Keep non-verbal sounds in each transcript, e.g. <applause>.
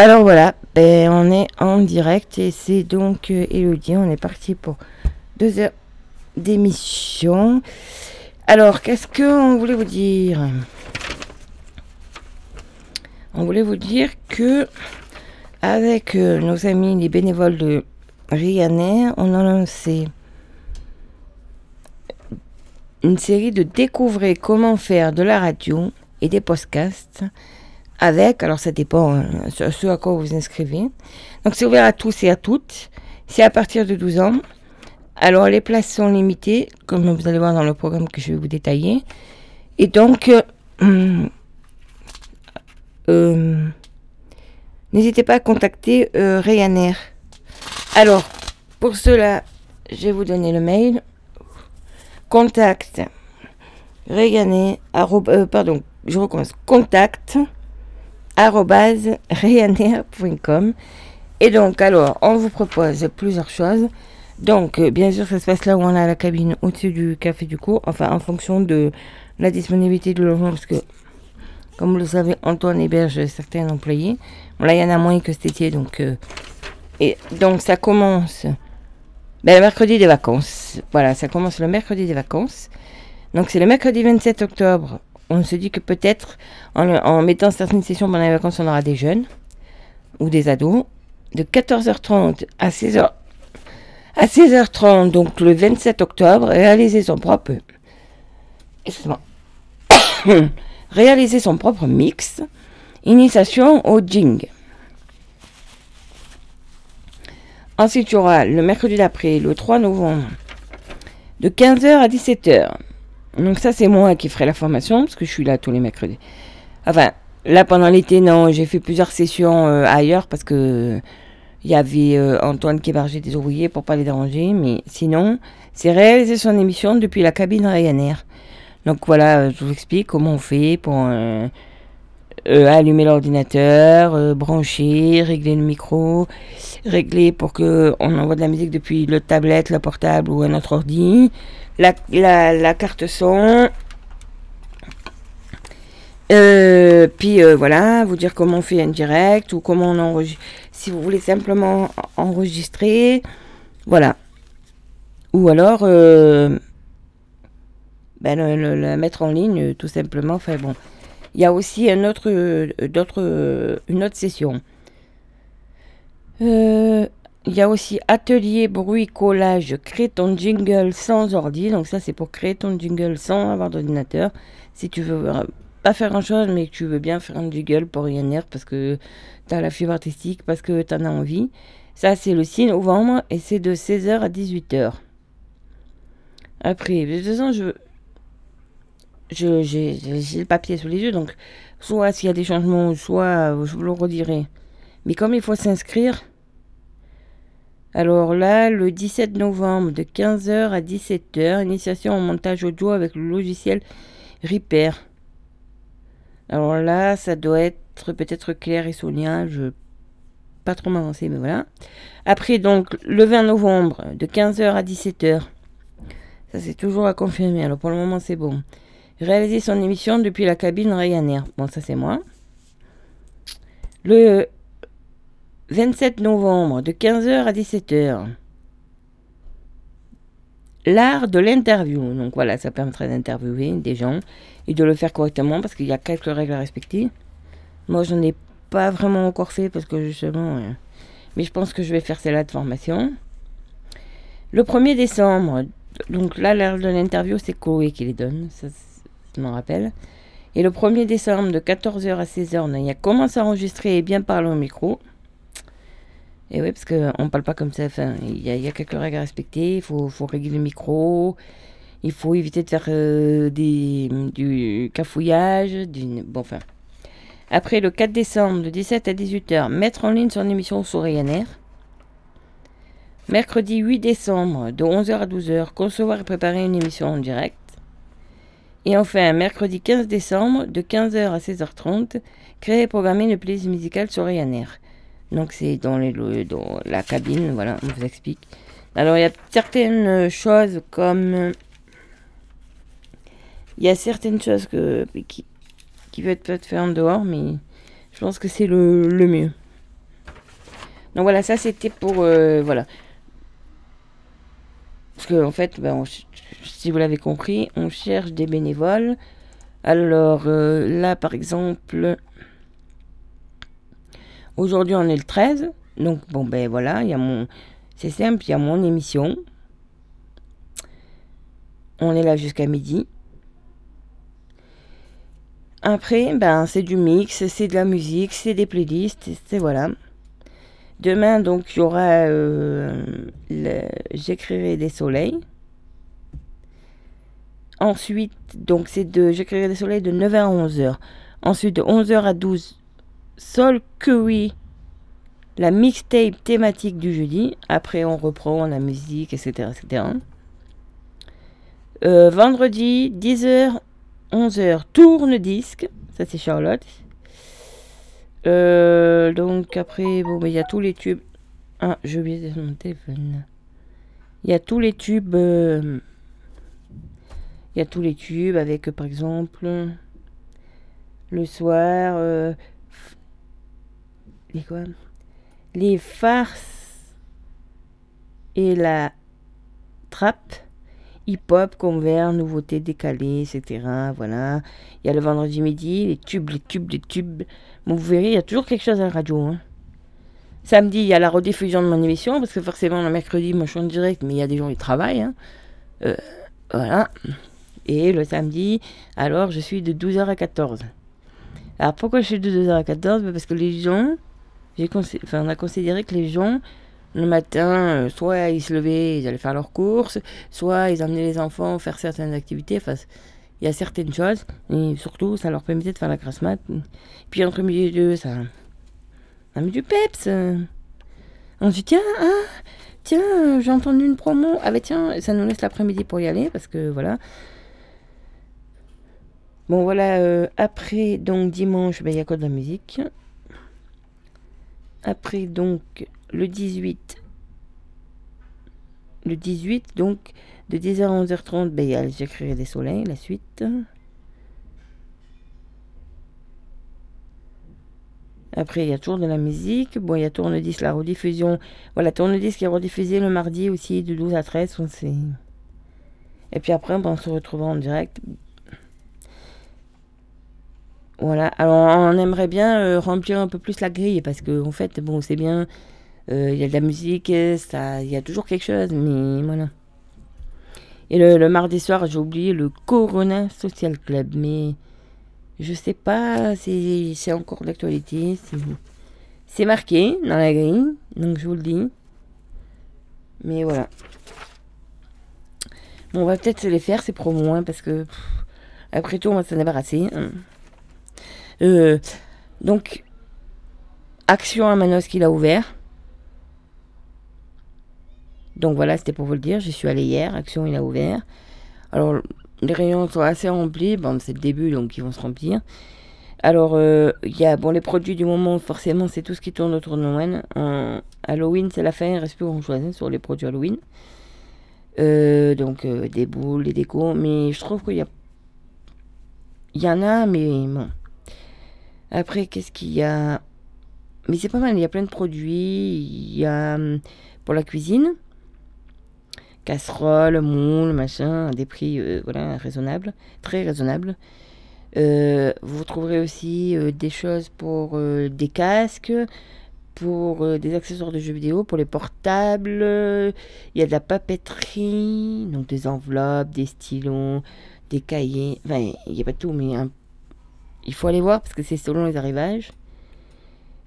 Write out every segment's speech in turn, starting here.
Alors voilà, ben, on est en direct et c'est donc euh, Elodie. On est parti pour deux heures d'émission. Alors, qu'est-ce qu'on voulait vous dire? On voulait vous dire que avec euh, nos amis les bénévoles de Ryanair, on a lancé une série de découvrir comment faire de la radio et des podcasts avec, alors ça dépend euh, ce, à quoi vous vous inscrivez. Donc c'est ouvert à tous et à toutes. C'est à partir de 12 ans. Alors les places sont limitées, comme vous allez voir dans le programme que je vais vous détailler. Et donc, euh, <clears throat> euh, n'hésitez pas à contacter Ryanair. Alors, pour cela, je vais vous donner le mail. Contact Ryanair, pardon, je recommence. Contact ryanair.com. Et donc, alors, on vous propose plusieurs choses. Donc, euh, bien sûr, ça se passe là où on a la cabine au-dessus du café du cours, enfin, en fonction de la disponibilité du logement, parce que, comme vous le savez, Antoine héberge certains employés. là, il y en a moins que cet été, donc. Euh, et donc, ça commence ben, le mercredi des vacances. Voilà, ça commence le mercredi des vacances. Donc, c'est le mercredi 27 octobre on se dit que peut-être en, mettant certaines sessions pendant les vacances, on aura des jeunes ou des ados. De 14h30 à 16h, à 16h30, donc le 27 octobre, réaliser son propre, <coughs> réaliser son propre mix, initiation au jing. Ensuite, il y aura le mercredi d'après, le 3 novembre, de 15h à 17h, donc ça, c'est moi qui ferai la formation, parce que je suis là tous les mercredis. Enfin, là, pendant l'été, non, j'ai fait plusieurs sessions euh, ailleurs, parce que il y avait euh, Antoine qui hébergeait des ouvriers pour pas les déranger, mais sinon, c'est réaliser son émission depuis la cabine Ryanair. Donc voilà, je vous explique comment on fait pour euh, allumer l'ordinateur, brancher, régler le micro, régler pour que on envoie de la musique depuis le tablette, le portable ou un autre ordi, la, carte son. Euh, puis euh, voilà, vous dire comment on fait un direct ou comment on enregistre. Si vous voulez simplement enregistrer, voilà. Ou alors euh, ben, la mettre en ligne tout simplement. Enfin bon, il y a aussi un autre, d'autres, une autre session. Il y a aussi atelier bruit collage, crée ton jingle sans ordi. Donc ça c'est pour créer ton jingle sans avoir d'ordinateur. Si tu veux euh, pas faire grand chose mais que tu veux bien faire un jingle pour Ryanair parce que tu as la fibre artistique, parce que tu en as envie. Ça c'est le 6 novembre et c'est de 16h à 18h. Après, de toute façon, je, je, j'ai, le papier sous les yeux, donc soit s'il y a des changements, soit je vous le redirai. Mais comme il faut s'inscrire, alors là, le 17 novembre de 15h à 17h, initiation en montage audio avec le logiciel Reaper. Alors là, ça doit être peut-être Claire et Sonia, je pas trop m'avancer, mais voilà. Après, donc, le 20 novembre, de 15h à 17h. Ça, c'est toujours à confirmer. Alors, pour le moment, c'est bon. Réaliser son émission depuis la cabine Ryanair. Bon, ça, c'est moi. Le 27 novembre, de 15h à 17h. L'art de l'interview. Donc voilà, ça permettrait d'interviewer des gens et de le faire correctement parce qu'il y a quelques règles à respecter. Moi, je n'en ai pas vraiment encore fait parce que justement. Euh, mais je pense que je vais faire celle-là de formation. Le 1er décembre, donc là, l'art de l'interview, c'est Chloé qui les donne, ça, je m'en rappelle. Et le 1er décembre, de 14h à 16h, on a commencé à enregistrer et bien parler au micro. Et oui, parce qu'on ne parle pas comme ça. Enfin, il y, a quelques règles à respecter. Il faut, régler le micro. Il faut éviter de faire euh, du cafouillage. Bon, enfin. Après, le 4 décembre, de 17 à 18h, mettre en ligne son émission sur Ryanair. Mercredi 8 décembre, de 11h à 12h, concevoir et préparer une émission en direct. Et enfin, mercredi 15 décembre, de 15h à 16h30, créer et programmer une playlist musicale sur Ryanair. Donc c'est dans, les, la cabine, voilà, on vous explique. Alors il y a certaines choses comme... Il y a certaines choses que, qui, qui peut être fait en dehors, mais je pense que c'est le, le mieux. Donc voilà, ça c'était pour... euh, voilà. Parce que en fait, ben, si vous l'avez compris, on cherche des bénévoles. Alors euh, là, par exemple, aujourd'hui on est le 13. Donc bon, ben voilà, il y mon... C'est simple, il y a mon émission. On est là jusqu'à midi. Après, ben, c'est du mix, c'est de la musique, c'est des playlists, c'est voilà. Demain, donc, il y aura. euh, J'écrirai des soleils. Ensuite, donc, c'est de. J'écrirai des soleils de 9h à 11h. Ensuite, de 11h à 12 Sol Curry, la mixtape thématique du jeudi. Après, on reprend la musique, etc. etc. Euh, vendredi, 10h, 11h, tourne-disque. Ça, c'est Charlotte. Euh, donc après, bon, ben, il y a tous les tubes. Ah, j'ai oublié de mon téléphone. Il y a tous les tubes. euh, Il y a tous les tubes avec, par exemple, le soir. Les quoi? Les farces et la trappe. Hip-hop, convert, nouveautés décalées, etc. Voilà. Il y a le vendredi midi, les tubes, les tubes, les tubes. Bon, vous verrez, il y a toujours quelque chose à la radio. hein. Samedi, il y a la rediffusion de mon émission, parce que forcément, le mercredi, moi, je suis en direct, mais il y a des gens qui travaillent. hein. Euh, voilà. Et le samedi, alors, je suis de 12h à 14h. Alors, pourquoi je suis de 12h à 14h Ben, Parce que les gens, on a considéré que les gens, le matin, euh, soit ils se levaient, ils allaient faire leurs courses, soit ils emmenaient les enfants faire certaines activités. Il y a certaines choses, et surtout, ça leur permettait de faire la grasse mat. Puis entre midi et deux, ça, ça met du peps. On se dit, tiens, ah, tiens, j'ai entendu une promo. Ah ben tiens, ça nous laisse l'après-midi pour y aller, parce que voilà. Bon voilà, euh, après, donc dimanche, ben, il y a quoi de la musique? Après, donc, le 18. Le 18, donc, de 10h à 11h30, ben, J'écrirai des soleils, la suite. Après, il y a toujours de la musique. Bon, il y a Tourne-Disque, la rediffusion. Voilà, Tourne-Disque qui est rediffusé le mardi aussi, de 12 à 13. on sait. Et puis après, ben, on se retrouvera en direct. Voilà, alors on aimerait bien euh, remplir un peu plus la grille parce que en fait, bon, c'est bien, euh, il y a de la musique, il y a toujours quelque chose, mais voilà. Et le, le mardi soir, j'ai oublié le Corona Social Club, mais je sais pas, c'est c'est encore d'actualité, c'est marqué dans la grille, donc je vous le dis. Mais voilà. Bon, on va peut-être se les faire ces promos, hein, parce que après tout, on va s'en débarrasser. hein. Euh, donc, Action à Manos qu'il a ouvert. Donc voilà, c'était pour vous le dire. J'y suis allée hier. Action, il a ouvert. Alors, les rayons sont assez remplis. Bon, c'est le début, donc ils vont se remplir. Alors, euh, il y a bon, les produits du moment, forcément, c'est tout ce qui tourne autour de Noël. En Halloween, c'est la fin, il reste plus grand-chose hein, sur les produits Halloween. Euh, donc, euh, des boules, des décos. Mais je trouve qu'il y a. Il y en a, mais bon. Après, qu'est-ce qu'il y a? Mais c'est pas mal, il y a plein de produits. Il y a hum, pour la cuisine, casserole, moule, machin, à des prix euh, voilà, raisonnables, très raisonnables. Euh, vous trouverez aussi euh, des choses pour des casques, pour des accessoires de jeux vidéo, pour les portables. Il y a de la papeterie, donc des enveloppes, des stylos, des cahiers. Enfin, il n'y a pas tout, mais un il faut aller voir parce que c'est selon les arrivages.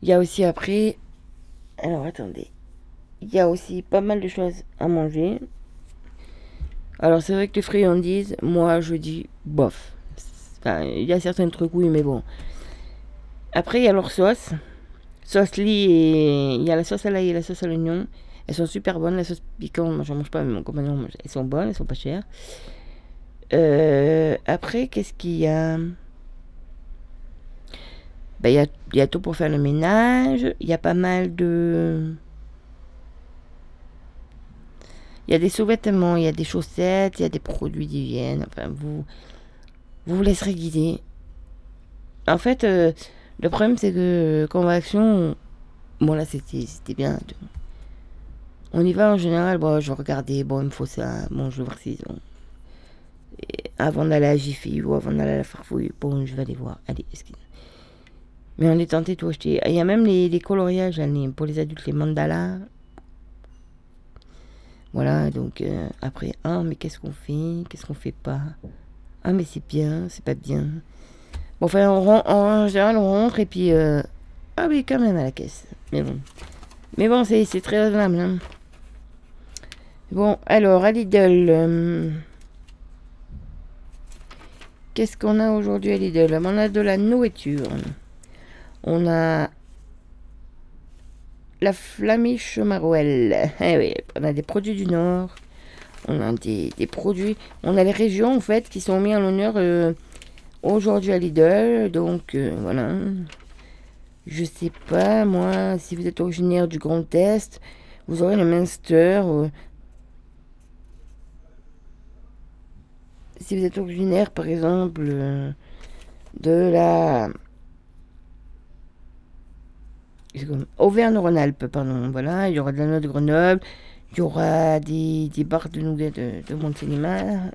Il y a aussi après. Alors attendez. Il y a aussi pas mal de choses à manger. Alors c'est vrai que les friandises, moi je dis bof. Il y a certains trucs oui, mais bon. Après il y a leur sauce. Sauce lit et il y a la sauce à l'ail et la sauce à l'oignon. Elles sont super bonnes. La sauce piquante, moi j'en mange pas, mais mon compagnon mange. Elles sont bonnes, elles sont pas chères. Euh, après, qu'est-ce qu'il y a? Ben, il y, a, y a tout pour faire le ménage. Il y a pas mal de. Il y a des sous-vêtements, il y a des chaussettes, il y a des produits d'hygiène. Enfin, vous, vous vous laisserez guider. En fait, euh, le problème, c'est que Convaction, bon là, c'était bien. On y va en général, bon, je regardais, bon, il me faut ça, bon, je vais voir s'ils ont. Avant d'aller à Jiffy ou avant d'aller à la Farfouille, bon, je vais aller voir. Allez, excuse. Mais on est tenté de tout acheter. Il y a même les, coloriages pour les adultes, les mandalas. Voilà, donc euh, après, ah, mais qu'est-ce qu'on fait? Qu'est-ce qu'on fait pas? Ah, mais c'est bien, c'est pas bien. Bon, enfin, on ren- en général, on rentre et puis. euh, ah, oui, quand même à la caisse. Mais bon. Mais bon, c'est c'est très raisonnable. hein. Bon, alors, à Lidl. euh, Qu'est-ce qu'on a aujourd'hui à Lidl? On a de la nourriture. On a la flamiche Marouel. Eh oui, on a des produits du Nord. On a des, produits. On a les régions, en fait, qui sont mis en l'honneur euh, aujourd'hui à Lidl. Donc, euh, voilà. Je sais pas, moi, si vous êtes originaire du Grand Est, vous aurez le Munster. euh. si vous êtes originaire, par exemple, de la. Auvergne-Rhône-Alpes, pardon, voilà, il y aura de la noix de Grenoble, il y aura des, des barres de nougat de, de Montélimar.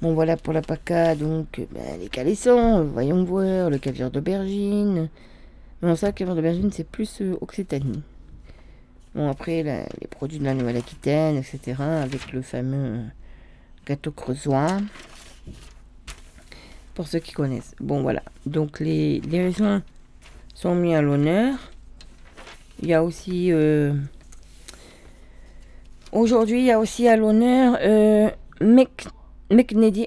Bon, voilà pour la PACA, donc ben, les calissons, voyons voir, le caviar d'aubergine. Non, ça, le caviar d'aubergine, c'est plus euh, Occitanie. Bon, après, les produits de la Nouvelle-Aquitaine, etc., avec le fameux gâteau creusois. Pour ceux qui connaissent. Bon, voilà. Donc, les, les raisins sont mis à l'honneur. Il y a aussi. euh, Aujourd'hui, il y a aussi à l'honneur euh, Mc-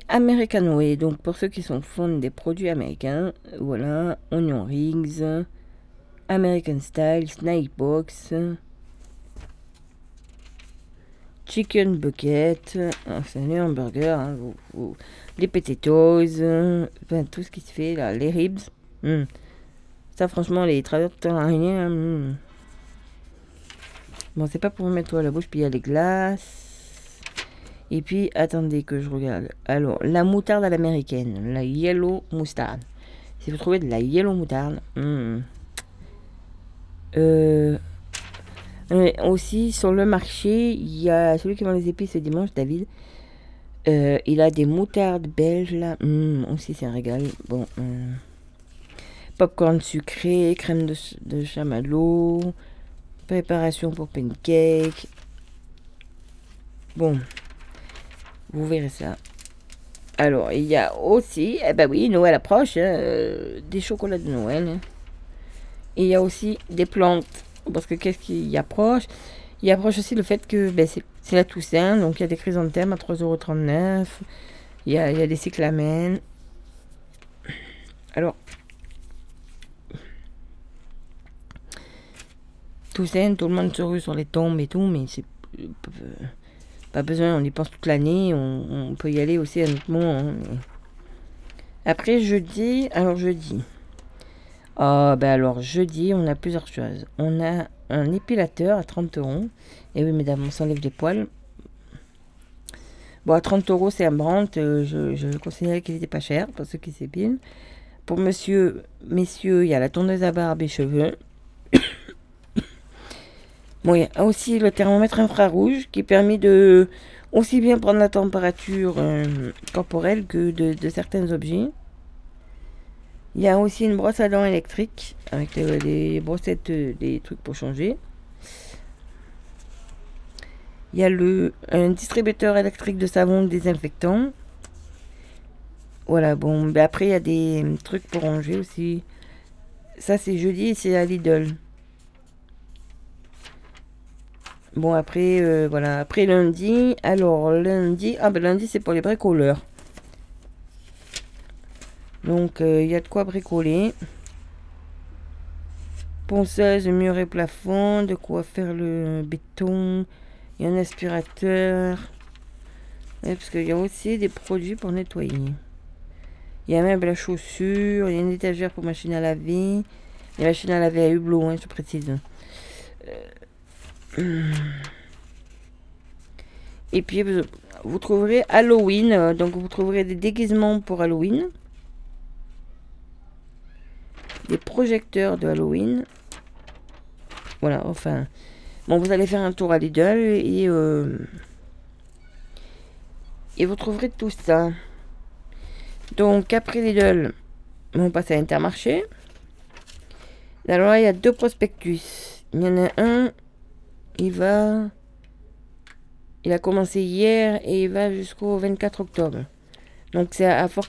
Americano. Et donc, pour ceux qui sont fans des produits américains, voilà, Onion Rings, American Style, Snack Box, Chicken Bucket, ah, c'est un hamburger, vous- vous- les potatoes, tout ce qui se fait là, les ribs. hmm. Ça, franchement, les traducteurs araignées, hmm. Bon, c'est pas pour me mettre tout à la bouche, puis il y a les glaces. Et puis, attendez que je regarde. Alors, la moutarde à l'américaine, la yellow moutarde. Si vous trouvez de la yellow moutarde, hmm. euh, aussi sur le marché, il y a celui qui vend les épices ce dimanche, David. Euh, il a des moutardes belges là. Hmm, aussi, c'est un régal. Bon. euh, popcorn sucré, crème de, de chamallow, préparation pour pancake. Bon. Vous verrez ça. Alors, il y a aussi, eh ben oui, Noël approche, hein, euh, des chocolats de Noël. hein. Il y a aussi des plantes. Parce que qu'est-ce qui y approche? Il approche aussi le fait que ben, c'est la Toussaint, donc il y a des chrysanthèmes à 3,39€. Il y a, y a des cyclamènes. Alors, Toussaint, tout le monde se rue sur les tombes et tout, mais c'est euh, pas besoin, on y pense toute l'année, on, peut y aller aussi à notre moment. hein, Après, jeudi, alors jeudi. Ah, ben alors, jeudi, on a plusieurs choses. On a un épilateur à 30 euros. Et oui, mesdames, on s'enlève les poils. Bon, à 30 euros, c'est un Brandt. euh, je, considérais qu'il était pas cher pour ceux qui s'épilent. Pour monsieur, messieurs, il y a la tondeuse à barbe et cheveux. Bon, il y a aussi le thermomètre infrarouge qui permet de aussi bien prendre la température euh, corporelle que de, certains objets. Il y a aussi une brosse à dents électrique avec les, les brossettes, euh, des trucs pour changer. Il y a le, un distributeur électrique de savon désinfectant. Voilà, bon, après il y a des euh, trucs pour ranger aussi. Ça c'est jeudi et c'est à Lidl. Bon après, euh, voilà, après lundi, alors lundi, ah ben lundi c'est pour les bricoleurs. Donc euh, il y a de quoi bricoler. Ponceuse, mur et plafond, de quoi faire le béton. Il y a un aspirateur. Ouais, parce qu'il y a aussi des produits pour nettoyer. Il y a même la chaussure, il y a une étagère pour machine à laver. Les machines à laver à hublot, hein, je précise. Euh, Et puis vous, trouverez Halloween, euh, donc vous trouverez des déguisements pour Halloween. des projecteurs de Halloween. Voilà, enfin. Bon, vous allez faire un tour à Lidl et, euh, et vous trouverez tout ça. Donc, après Lidl, on passe à Intermarché. Alors là, il y a deux prospectus. Il y en a un, il va. Il a commencé hier et il va jusqu'au 24 octobre. Donc c'est à Fort.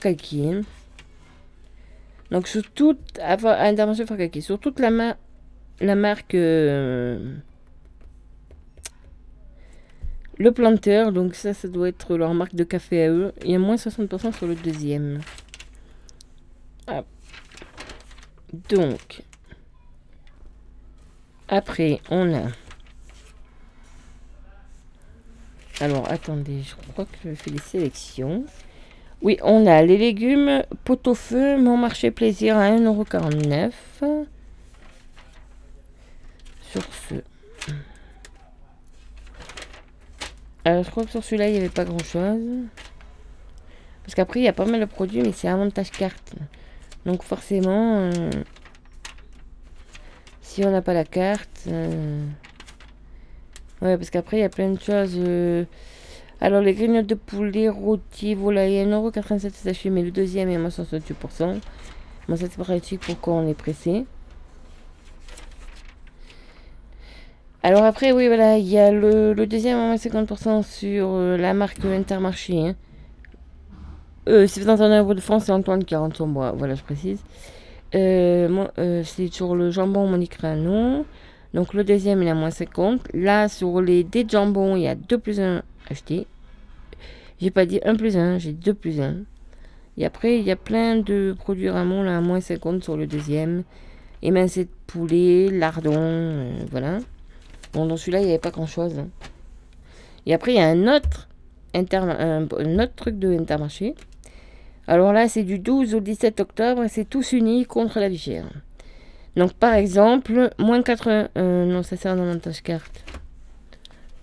Donc sur toute. À, Intermarché Fort. Sur toute la, la marque. Euh, le planteur, donc ça, ça doit être leur marque de café à eux. Il y a moins 60% sur le deuxième. Ah. Donc, après, on a... Alors, attendez, je crois que je fais les sélections. Oui, on a les légumes pot-au-feu, mon marché plaisir à 1,49€. Sur ce. Alors, je crois que sur celui-là, il n'y avait pas grand-chose. Parce qu'après, il y a pas mal de produits, mais c'est avantage carte. Donc, forcément... Euh, si on n'a pas la carte. Euh, ouais, parce qu'après, il y a plein de choses. Euh, alors, les grignotes de poulet, rôti, volaille, 1,87€ sachet, mais le deuxième est à moins 68%. Moi, ça c'est pratique pour on est pressé. Alors après, oui, voilà, il y a le, deuxième à moins 50% sur euh, la marque Intermarché. Hein. Euh, un de France, c'est Antoine 40 sur moi, voilà, je précise. Euh, c'est sur le jambon non Donc le deuxième, il a moins 50. Là, sur les dés de jambon, il y a 2 plus 1 acheté. J'ai pas dit 1 plus 1, j'ai 2 plus 1. Et après, il y a plein de produits Ramon, là, à moins 50 sur le deuxième. Émincé de poulet, lardon, euh, voilà. Bon, dans celui-là, il n'y avait pas grand-chose. Hein. Et après, il y a un autre, inter un, un autre truc de Intermarché. Alors là, c'est du 12 au 17 octobre et c'est tous unis contre la vie chère. Donc par exemple, moins 80... Euh, non, ça sert un avantage carte.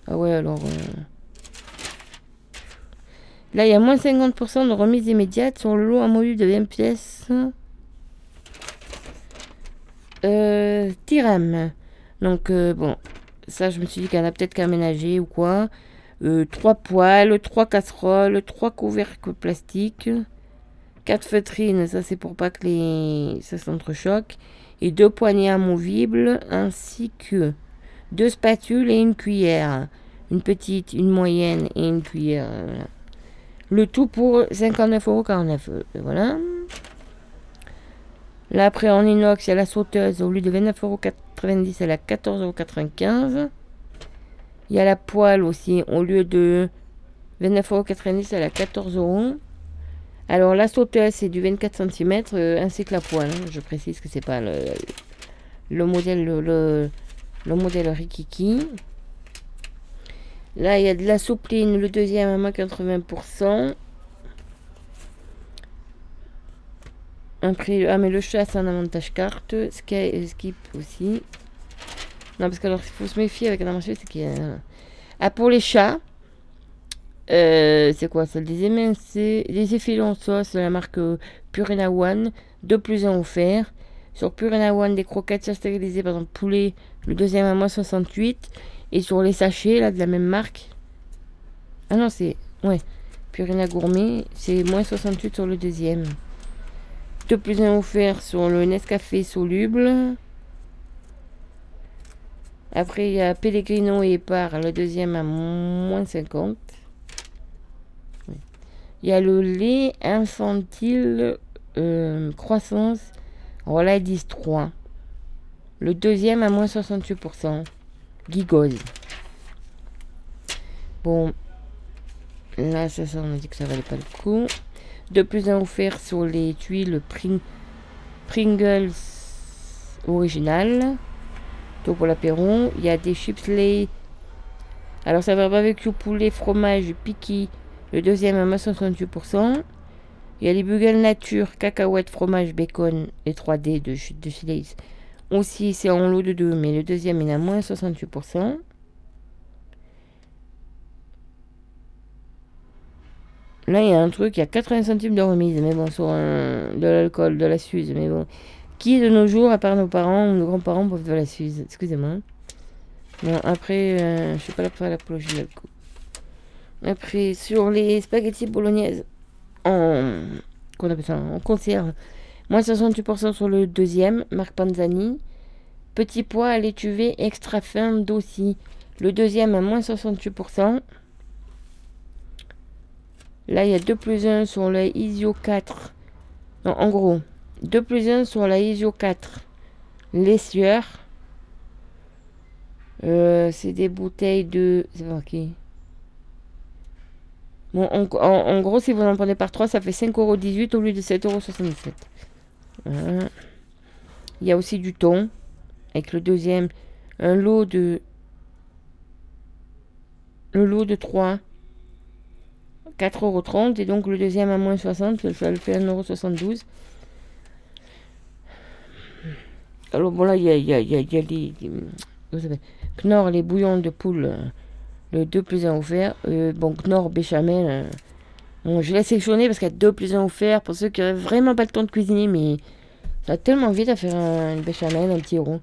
Ah ouais, alors... Euh, là, il y a moins 50% de remise immédiate sur le lot module de 20 pièces. Euh. Donc, euh, bon, ça, je me suis dit qu'elle a peut-être qu'à aménager ou quoi. 3 poêles, 3 casseroles, 3 couvercles plastiques. 4 feutrines, ça c'est pour pas que les ça s'entrechoque. Et deux poignées amovibles ainsi que deux spatules et une cuillère. Une petite, une moyenne et une cuillère. Le tout pour 59,49€. Voilà. Là après en inox, il y a la sauteuse. Au lieu de 29,90€, elle a 14,95€. Il y a la poêle aussi. Au lieu de 29,90€, elle a 14€. Alors la sauteuse c'est du 24 cm euh, ainsi que la poêle. Hein. Je précise que c'est pas le, le modèle le, Rikiki. Là il y a de la soupline, le deuxième à moins 80%. Un ah mais le chat c'est un avantage carte. Sky, skip aussi. Non parce que alors il faut se méfier avec un avantage c'est qu'il y a... Ah pour les chats. Euh, c'est quoi ça Des MNC, des effilés en sauce de la marque euh, Purina One, 2 plus 1 offert. Sur Purina One, des croquettes stérilisées, par exemple poulet, le deuxième à moins 68. Et sur les sachets, là, de la même marque. Ah non, c'est. Ouais. Purina Gourmet, c'est moins 68 sur le deuxième. 2 plus 1 offert sur le Nescafé soluble. Après, il y a Pellegrino et Par, le deuxième à moins 50. Il y a le lait infantile euh, croissance. Voilà, ils disent 3. Le deuxième à moins 68%. Gigole. Bon. Là, ça, ça, on a dit que ça valait pas le coup. De plus en offert sur les tuiles Pringles original. Tout pour l'apéron. Il y a des chips lait. Alors, ça va barbecue poulet, fromage, piquis le deuxième à moins 68%. Il y a les Bugel Nature, cacahuètes, fromage, bacon et 3D de, de Aussi, c'est en lot de deux, mais le deuxième est à moins 68%. Là, il y a un truc, il y a 80 centimes de remise, mais bon, sur de l'alcool, de la Suze, mais bon. Qui de nos jours, à part nos parents ou nos grands-parents, boivent de la Suze? Excusez-moi. Bon, après, euh, je suis pas là pour l'apologie de l'alcool. Après, sur les spaghettis bolognaises en, qu'on conserve, moins 68% sur le deuxième, Marc Panzani. Petit pois à l'étuvée extra fin d'ossi. Le deuxième à moins 68%. Là, il y a 2 plus 1 sur la ISO 4. Non, en gros, 2 plus 1 sur la ISO 4. Les sueurs. Euh, c'est des bouteilles de. C'est pas qui? Bon, en, en, gros, si vous en prenez par 3, ça fait 5,18€ au lieu de 7,77€. Voilà. Il y a aussi du thon. Avec le deuxième, un lot de. Le lot de 3. 4,30€ et donc le deuxième à moins 60, ça le fait 1,72€. Alors bon là, il y a, a, y a, Knorr, les bouillons de poule, euh, le 2 plus 1 offert. Euh, bon, Knorr béchamel, euh, bon, je l'ai sélectionné parce qu'il y a 2 plus 1 offert pour ceux qui n'auraient vraiment pas le temps de cuisiner, mais ça a tellement vite à faire un, une béchamel, un petit rond.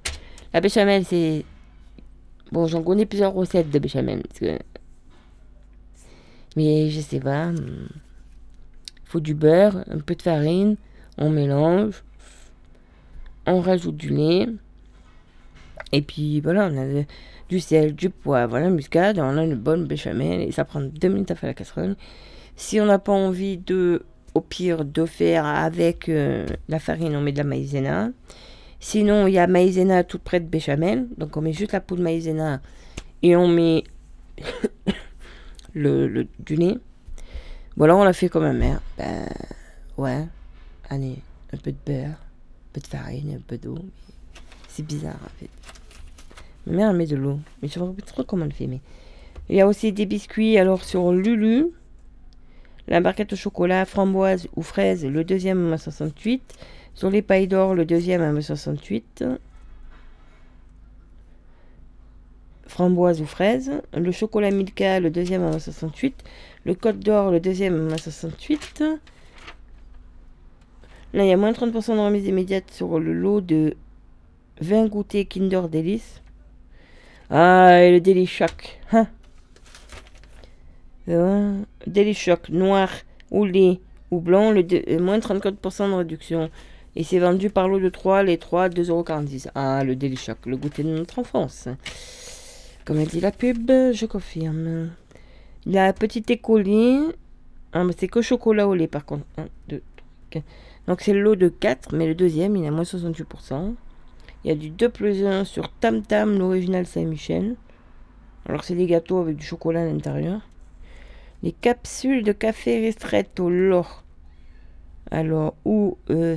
La béchamel, c'est... Bon, j'en connais plusieurs recettes de béchamel. Parce que mais je sais pas. Il hmm, faut du beurre, un peu de farine, on mélange, on rajoute du lait. Et puis voilà, on a du sel, du poivre, voilà, muscade, on a une bonne béchamel et ça prend deux minutes à faire la casserole. Si on n'a pas envie de, au pire, de faire avec euh, la farine, on met de la maïzena. Sinon, il y a maïzena tout près de béchamel, donc on met juste la poudre maïzena et on met <coughs> le, du nez. Bon, on l'a fait comme ma mère. Ben, ouais. Allez, un peu de beurre, un peu de farine, un peu d'eau. C'est bizarre, en fait. Ma mère, met de l'eau. Mais je ne sais pas trop comment elle fait. Mais... Il y a aussi des biscuits. Alors, sur Lulu, la barquette au chocolat, framboise ou fraise, le deuxième à 68. Sur les pailles d'or, le deuxième à 68. framboise ou fraise, le chocolat Milka, le deuxième à 68, le Côte d'Or, le deuxième à 68. Là, il y a moins 30% de remise immédiate sur le lot de 20 goûters Kinder Delice. Ah, le Deli Choc. Hein euh, Deli Choc, noir ou lait ou blanc, le euh, moins 34% de réduction. Et c'est vendu par lot de 3, les 3, 2,46€. Ah, le Deli Choc, le goûter de notre enfance. Comme elle dit la pub, je confirme. La petite écolie. Ah, mais c'est que chocolat au lait par contre. 1, 2, 3, Donc c'est le lot de 4, mais le deuxième, il à moins 68%. Il y a du 2 plus 1 sur Tam Tam, l'original Saint-Michel. Alors c'est des gâteaux avec du chocolat à l'intérieur. Les capsules de café ristretto l'or. Alors, ou euh,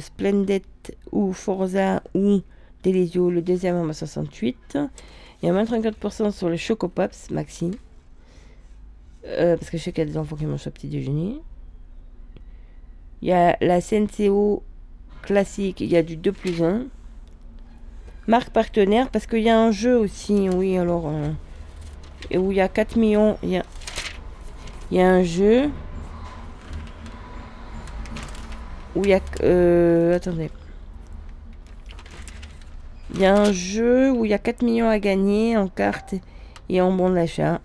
ou Forza, ou Delisio, le deuxième à 68. Il y a moins 34% sur les Chocopops Maxi. Euh, parce que je sais qu'il y a des enfants qui mangent au petit déjeuner. Il y a la CNCO classique, il y a du 2 plus 1. Marque partenaire, parce qu'il y a un jeu aussi, oui, alors. Euh, et où il y a 4 millions. Il y a, un jeu. Où il y a. Euh, attendez. Il y a un jeu où il y a 4 millions à gagner en cartes et en bons d'achat.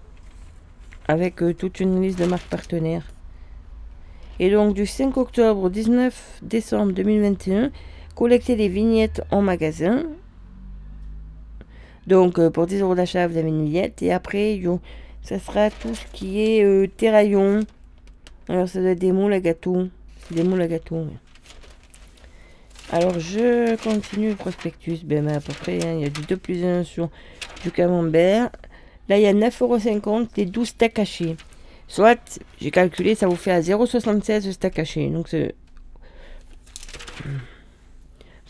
Avec euh, toute une liste de marques partenaires. Et donc du 5 octobre au 19 décembre 2021, collectez les vignettes en magasin. Donc euh, pour 10 euros d'achat, vous avez une vignette. Et après, ça sera tout ce qui est euh, terraillon. Alors ça doit être des moules à gâteau. Des moules à gâteau. Alors, je continue le prospectus. Ben, à peu près, hein, il y a du 2 plus 1 sur du camembert. Là, il y a 9,50€ les 12 stacks hachés. Soit, j'ai calculé, ça vous fait à 0,76 le stack haché. Donc, c'est.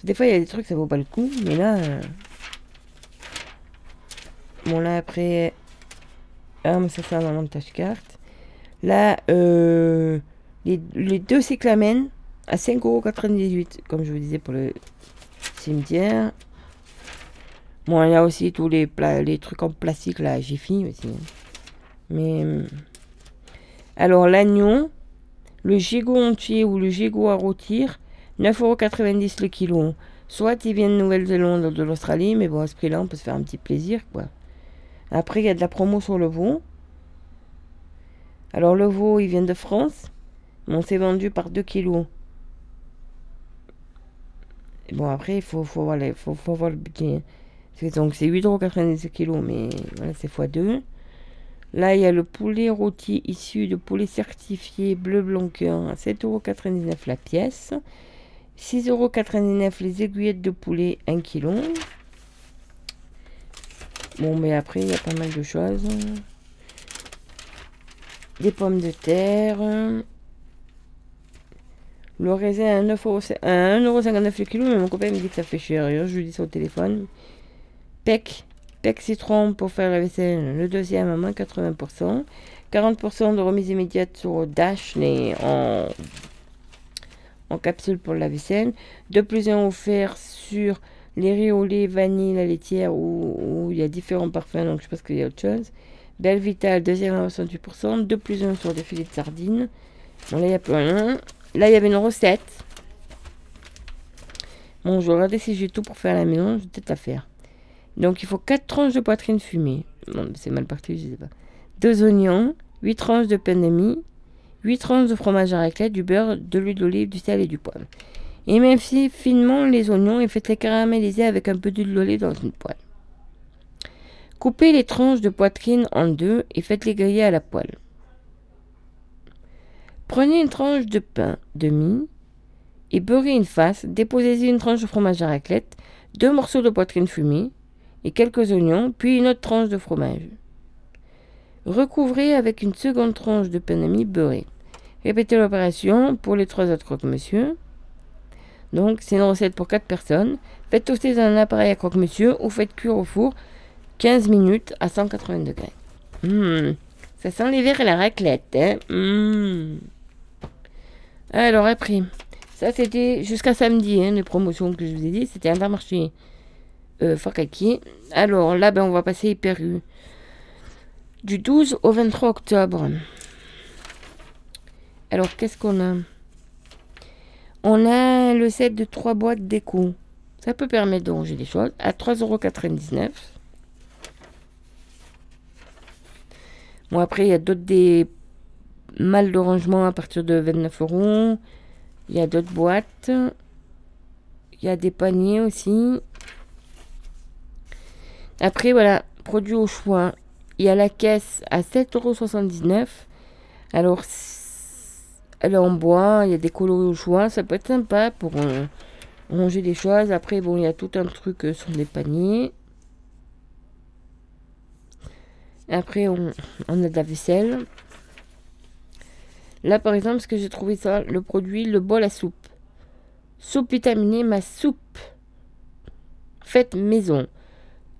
Des fois, il y a des trucs, ça vaut pas le coup. Mais là. Euh, bon, là, après. Ah, mais ça, c'est un montage carte. Là, euh, les, les deux cyclamènes à 5,98€, comme je vous disais pour le cimetière. Bon, il y a aussi tous les, les trucs en plastique, là, j'ai fini aussi. Mais. Euh, alors, l'agneau, le gigot entier ou le gigot à rôtir, 9,90€ le kilo. Soit ils viennent de Nouvelle-Zélande ou de l'Australie, mais bon, à ce prix-là, on peut se faire un petit plaisir, quoi. Après, il y a de la promo sur le veau. Alors, le veau, il vient de France. On s'est vendu par 2 kilos. Et bon, après, il faut, faut, voir le budget. Donc, c'est 8,90€ kg, mais voilà, c'est x2. Là, il y a le poulet rôti issu de poulet certifié bleu blanc cœur à 7,99€ la pièce. 6,99€ les aiguillettes de poulet 1 kg. Bon, mais après, il y a pas mal de choses. Des pommes de terre. Le raisin à 1,59€ le kilo, mais mon copain me dit que ça fait cher. Je lui dis ça au téléphone. Pec, Pec citron pour faire la vaisselle, le deuxième à moins 80%. 40% de remise immédiate sur Dash en, en capsule pour la vaisselle. De plus en offert sur les riz au lait, vanille, la laitière, où, il y a différents parfums, donc je pense qu'il y a autre chose. Belle Vital, deuxième à 68%. De plus en sur des filets de sardines. Bon, là, il n'y a plus rien. Là, il y avait une recette. Bon, je vais regarder si j'ai tout pour faire la maison. Je vais peut-être la faire. Donc, il faut 4 tranches de poitrine fumée. c'est mal parti, je sais pas. 2 oignons, 8 tranches de pain de mie, 8 tranches de fromage à raclette, du beurre, de l'huile d'olive, du sel et du poivre. Émincez finement les oignons et faites-les caraméliser avec un peu d'huile d'olive dans une poêle. Coupez les tranches de poitrine en deux et faites-les griller à la poêle. Prenez une tranche de pain de mie et beurrez une face. Déposez-y une tranche de fromage à raclette, deux morceaux de poitrine fumée et quelques oignons, puis une autre tranche de fromage. Recouvrez avec une seconde tranche de pain de mie beurré. Répétez l'opération pour les trois autres croque-monsieur. Donc, c'est une recette pour 4 personnes. Faites toaster dans un appareil à croque-monsieur ou faites cuire au four 15 minutes à 180 degrés. Mmh, ça sent les verres et la raclette. Hein mmh. Alors après, ça c'était jusqu'à samedi, hein, les promotions que je vous ai dit, c'était Intermarché euh, Fakaki. Alors là, ben, on va passer hyper du 12 au 23 octobre. Alors qu'est-ce qu'on a? On a le set de 3 boîtes d'écho. Ça peut permettre de ranger des choses à 3,99€. Bon, après, il y a d'autres des mal de rangement à partir de 29 euros. Il y a d'autres boîtes. Il y a des paniers aussi. Après, voilà, produits au choix. Il y a la caisse à 7,79 euros. Alors, elle est en bois, il y a des coloris au choix. Ça peut être sympa pour euh, ranger des choses. Après, bon, il y a tout un truc euh, sur les paniers. Après, on, a de la vaisselle. Là, par exemple, ce que j'ai trouvé ça, le produit, le bol à soupe. Soupe vitaminée, ma soupe. Faite maison.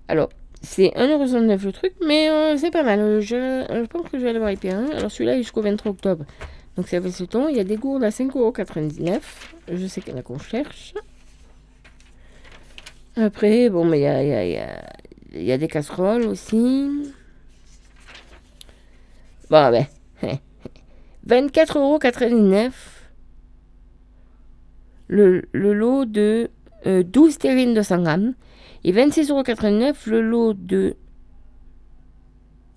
Alors, c'est 1,69€ le truc, mais euh, c'est pas mal. Je, je, pense que je vais aller voir hyper. Alors, celui-là est jusqu'au 23 octobre. Donc, ça fait ce temps. Il y a des gourdes à 5,99€. Je sais qu'il y en a qu'on cherche. Après, bon, mais il y a, y, a, y, a, des casseroles aussi. Bon, ben. <laughs> 24,99€ le, le lot de 12 terrines de 100 grammes et 26,89€ le lot de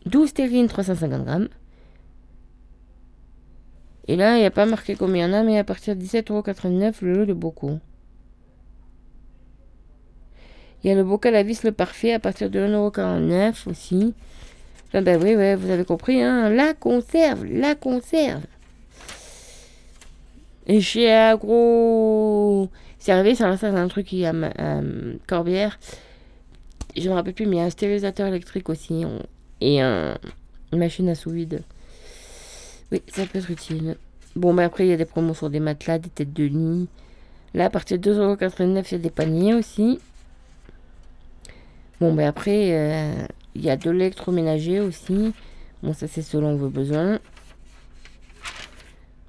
12 terrines 350 grammes. Et là, il n'y a pas marqué combien il y en a, mais à partir de 17,89€ le lot de beaucoup. Il y a le bocal à vis le parfait à partir de 1,49€ aussi. Ah ben oui, vous avez compris, hein. La conserve, la conserve. Et chez Agro... C'est arrivé, ça c'est un truc qui a euh, Corbière. Je ne me rappelle plus, mais il y a un stérilisateur électrique aussi. et une machine à sous vide. Ça peut être utile. Bon, mais après, il y a des promos sur des matelas, des têtes de lit. Là, à partir de 2,89€, il y a des paniers aussi. Bon, ben après, euh, il y a de l'électroménager aussi. Bon, ça c'est selon vos besoins.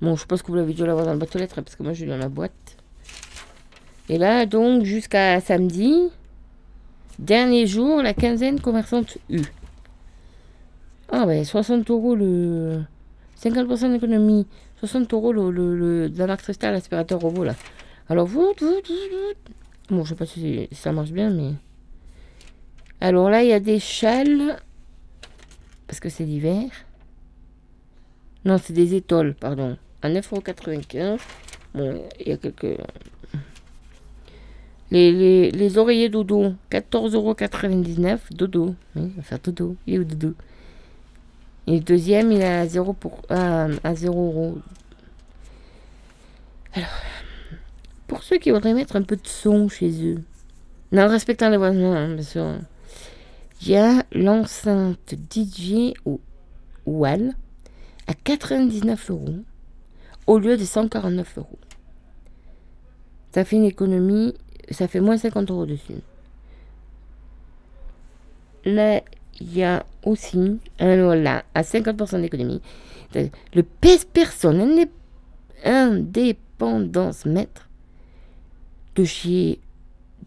Bon, je pense que vous l'avez dû l'avoir dans le boîte aux lettres parce que moi je l'ai dans la boîte. Et là, donc, jusqu'à samedi, dernier jour, la quinzaine commerçante U. Ah ouais, 60 euros le. 50% d'économie. 60 euros le, le, le, marque Tristar, l'aspirateur robot là. Alors vous, vous, vous, Bon, je sais pas si ça marche bien, mais. Alors là, il y a des châles. Parce que c'est l'hiver. Non, c'est des étoiles, pardon. À 9,95€. Bon, il y a quelques. Les, les, oreillers dodo, 14,99€. Dodo. Oui, on va faire dodo. Il est où dodo? Et le deuxième, il est à 0 pour, à, à 0 Alors, pour ceux qui voudraient mettre un peu de son chez eux, en respectant les voisins, hein, bien sûr, il y a l'enceinte DJ ou Wall à 99 euros au lieu de 149 euros. Ça fait une économie, ça fait moins 50 euros dessus. Là, il y a aussi, alors là, à 50% d'économie, le pèse personne indépendance mètre de chez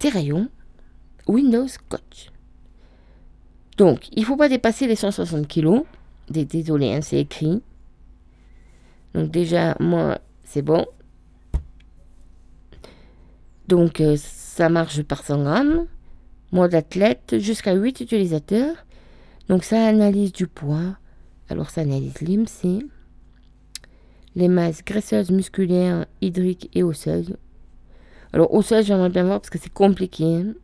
rayons Windows Scotch. Donc, il ne faut pas dépasser les 160 kg. Désolé, hein, c'est écrit. Donc déjà, moi, c'est bon. Donc, euh, ça marche par 100 grammes. Moi d'athlète, jusqu'à 8 utilisateurs. Donc, ça analyse du poids. Alors, ça analyse l'IMC, les masses graisseuses, musculaires, hydriques et osseuses. Alors, osseuses, j'aimerais bien voir parce que c'est compliqué. Hein.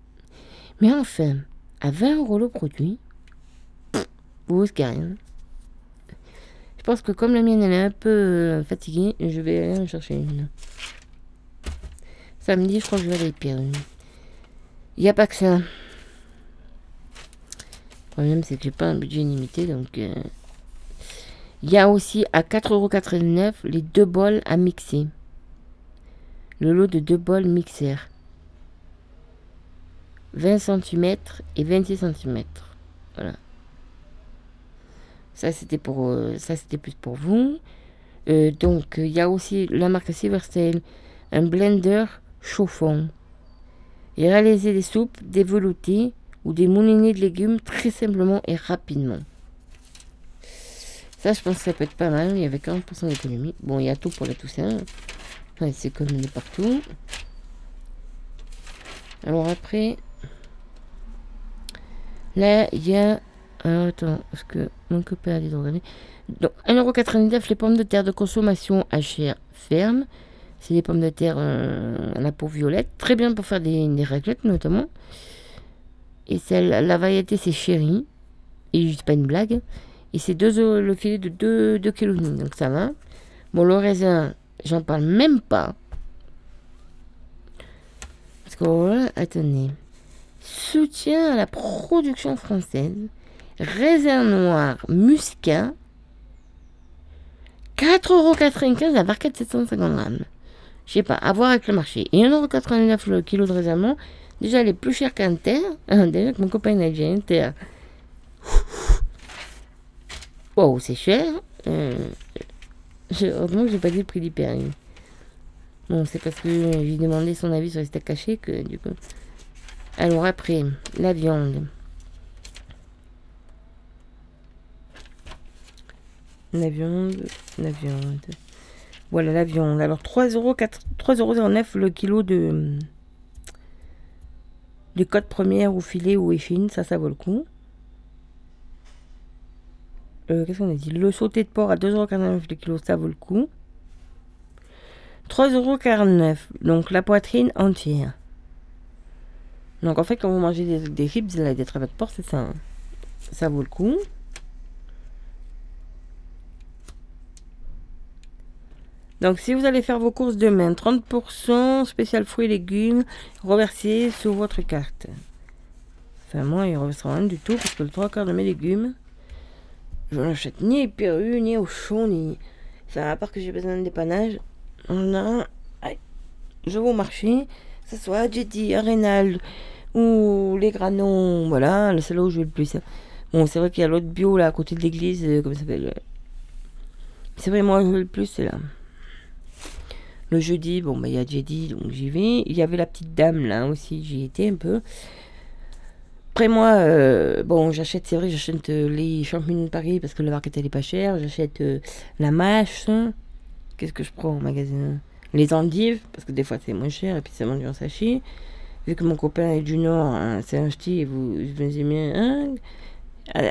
Mais enfin, à 20 euros le produit, vous risquez rien. Je pense que comme la mienne, elle est un peu euh, fatiguée, je vais aller en chercher une. Samedi, je crois que je vais aller pire. Il n'y a pas que ça. Le problème, c'est que j'ai pas un budget limité, donc... Euh, il y a aussi à 4,89€ les deux bols à mixer. Le lot de deux bols mixeurs. 20 cm et 26 cm. Voilà. Ça, c'était pour, euh, ça, c'était plus pour vous. Euh, donc, il y a aussi la marque Silverstein, un blender chauffant. Et réaliser des soupes, des veloutés ou des moulinets de légumes très simplement et rapidement. Ça, je pense que ça peut être pas mal. Il y avait 40% d'économie. Bon, il y a tout pour la Toussaint. c'est comme il partout. Alors après, là, il y a alors attends, parce que mon copain a dit Donc 1,99€ les pommes de terre de consommation à chair ferme. C'est des pommes de terre euh, à la peau violette. Très bien pour faire des, des raclettes notamment. Et celle, la variété c'est chéri. Et juste pas une blague. Et c'est deux, le filet de 2, 2 kg. Donc ça va. Bon, le raisin, j'en parle même pas. Parce que, attendez. Soutien à la production française raisin noir muscat, 4,95€ la barquette 750 grammes. Je sais pas, à voir avec le marché. Et 1,89€ le kilo de raisin déjà elle est plus chère qu'un terre. déjà que mon copain a déjà un terre. Wow, c'est cher. Euh, heureusement que j'ai pas dit le prix d'hyperine. Bon, c'est parce que j'ai demandé son avis sur les steaks cachés que du coup. Alors après, la viande. La viande, la viande. Voilà la viande. Alors 3,09€ le kilo de, de côte première ou filet ou échine. Ça, ça vaut le coup. Euh, qu'est-ce qu'on a dit? Le sauté de porc à 2,49€ le kilo, ça vaut le coup. 3,49€. Donc la poitrine entière. Donc en fait, quand vous mangez des, des ribs, des travaux de porc, c'est ça. Hein. Ça vaut le coup. Donc si vous allez faire vos courses demain, 30% spécial fruits et légumes reversés sur votre carte. Enfin moi, il ne reversera rien du tout parce que le trois quarts de mes légumes, je n'achète ni au Pérou, ni au chaud, ni... Enfin, à part que j'ai besoin de dépannage, on a... Je vais au marché, que ce soit Jetty, Arenal ou les Granons, voilà, c'est là où je vais le plus. Bon, c'est vrai qu'il y a l'autre bio là à côté de l'église, euh, comment ça s'appelle euh. C'est vrai, moi je veux le plus, c'est là. Le jeudi, bon, bah, il y a jeudi, donc j'y vais. Il y avait la petite dame là aussi, j'y étais un peu. Après moi, euh, bon, j'achète, c'est vrai, j'achète euh, les champignons de Paris parce que le market elle est pas cher. J'achète euh, la mâche. Qu'est-ce que je prends au magasin? Les endives, parce que des fois c'est moins cher et puis c'est vendu en sachet. vu que mon copain est du Nord, hein, c'est un ch'ti, vous, vous aimez. Hein?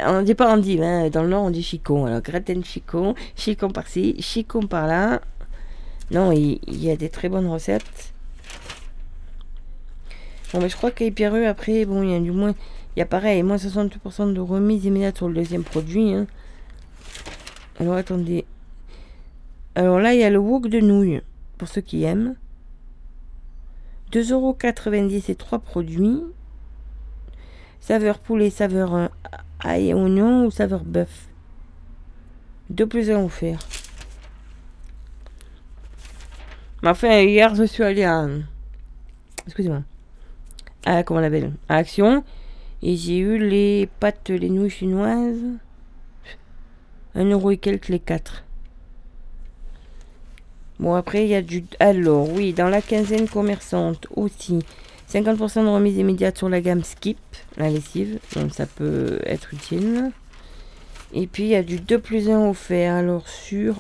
On dit pas on dit, hein, dans le Nord on dit chicon. Alors gratin chicon, chicon par-ci, chicon par-là. Non, il, y a des très bonnes recettes. Bon, mais je crois qu'à après, bon, il y a du moins. Il y a pareil, moins 60% de remise immédiate sur le deuxième produit. Hein. Alors attendez. Alors là, il y a le wok de nouilles, pour ceux qui aiment. 2,90€ et 3 produits. Saveur poulet, saveur euh, ail oignon ou saveur bœuf? 2 plus 1 offert. Mais enfin, hier, je suis allé à. Excusez-moi. À, comment on appelle À Action. Et j'ai eu les pâtes, les nouilles chinoises. 1 euro et quelques les 4. Bon, après, il y a du... Alors, oui, dans la quinzaine commerçante aussi, 50% de remise immédiate sur la gamme Skip, la lessive. Donc, ça peut être utile. Et puis, il y a du 2 plus 1 offert. Alors, sur...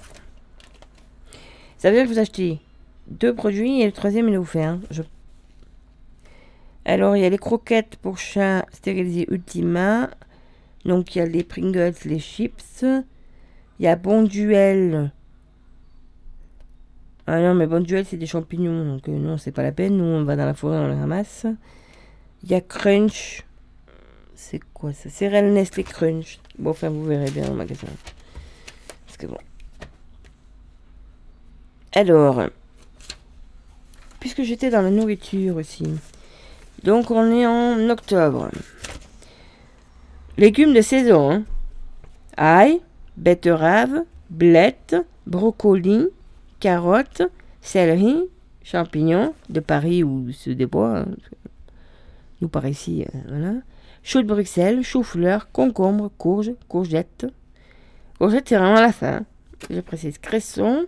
Ça veut dire que vous achetez deux produits et le troisième, il est offert. Hein. Je... Alors, il y a les croquettes pour chat stérilisées Ultima. Donc, il y a les Pringles, les chips. Il y a Bon Duel ah non, mais bon duel, c'est des champignons, donc euh, non, c'est pas la peine. Nous, on va dans la forêt, on les ramasse. Il y a Crunch. C'est quoi ça? Céréales Nestlé Crunch. Bon, enfin, vous verrez bien au magasin. Parce que bon. Alors, puisque j'étais dans la nourriture aussi. Donc, on est en octobre. Légumes de saison. Hein. Ail, betterave, blette, brocoli, carottes, céleri, champignons de Paris ou ceux des bois. Hein, nous par ici, euh, voilà. Chou de Bruxelles, chou-fleur, concombre, courge, courgette. Courgette, c'est vraiment la fin. Je précise cresson,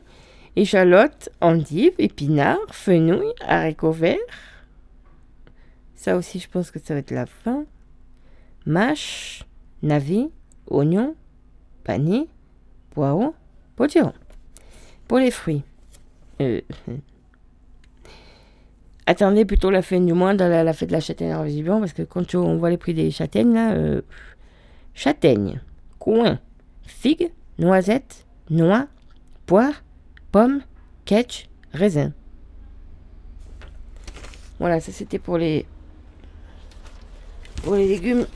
échalote, endive, épinards, fenouil, haricots verts. Ça aussi, je pense que ça va être la fin. Mâche, navet, oignon, panier, poireau, potiron. Pour les fruits. Euh, <laughs> attendez plutôt la fin du mois dans la, fête de la châtaigne en visiblement parce que quand on voit les prix des châtaignes là, euh, châtaigne, coin, figue, noisette, noix, poire, pomme, ketch, raisin. Voilà, ça c'était pour les pour les légumes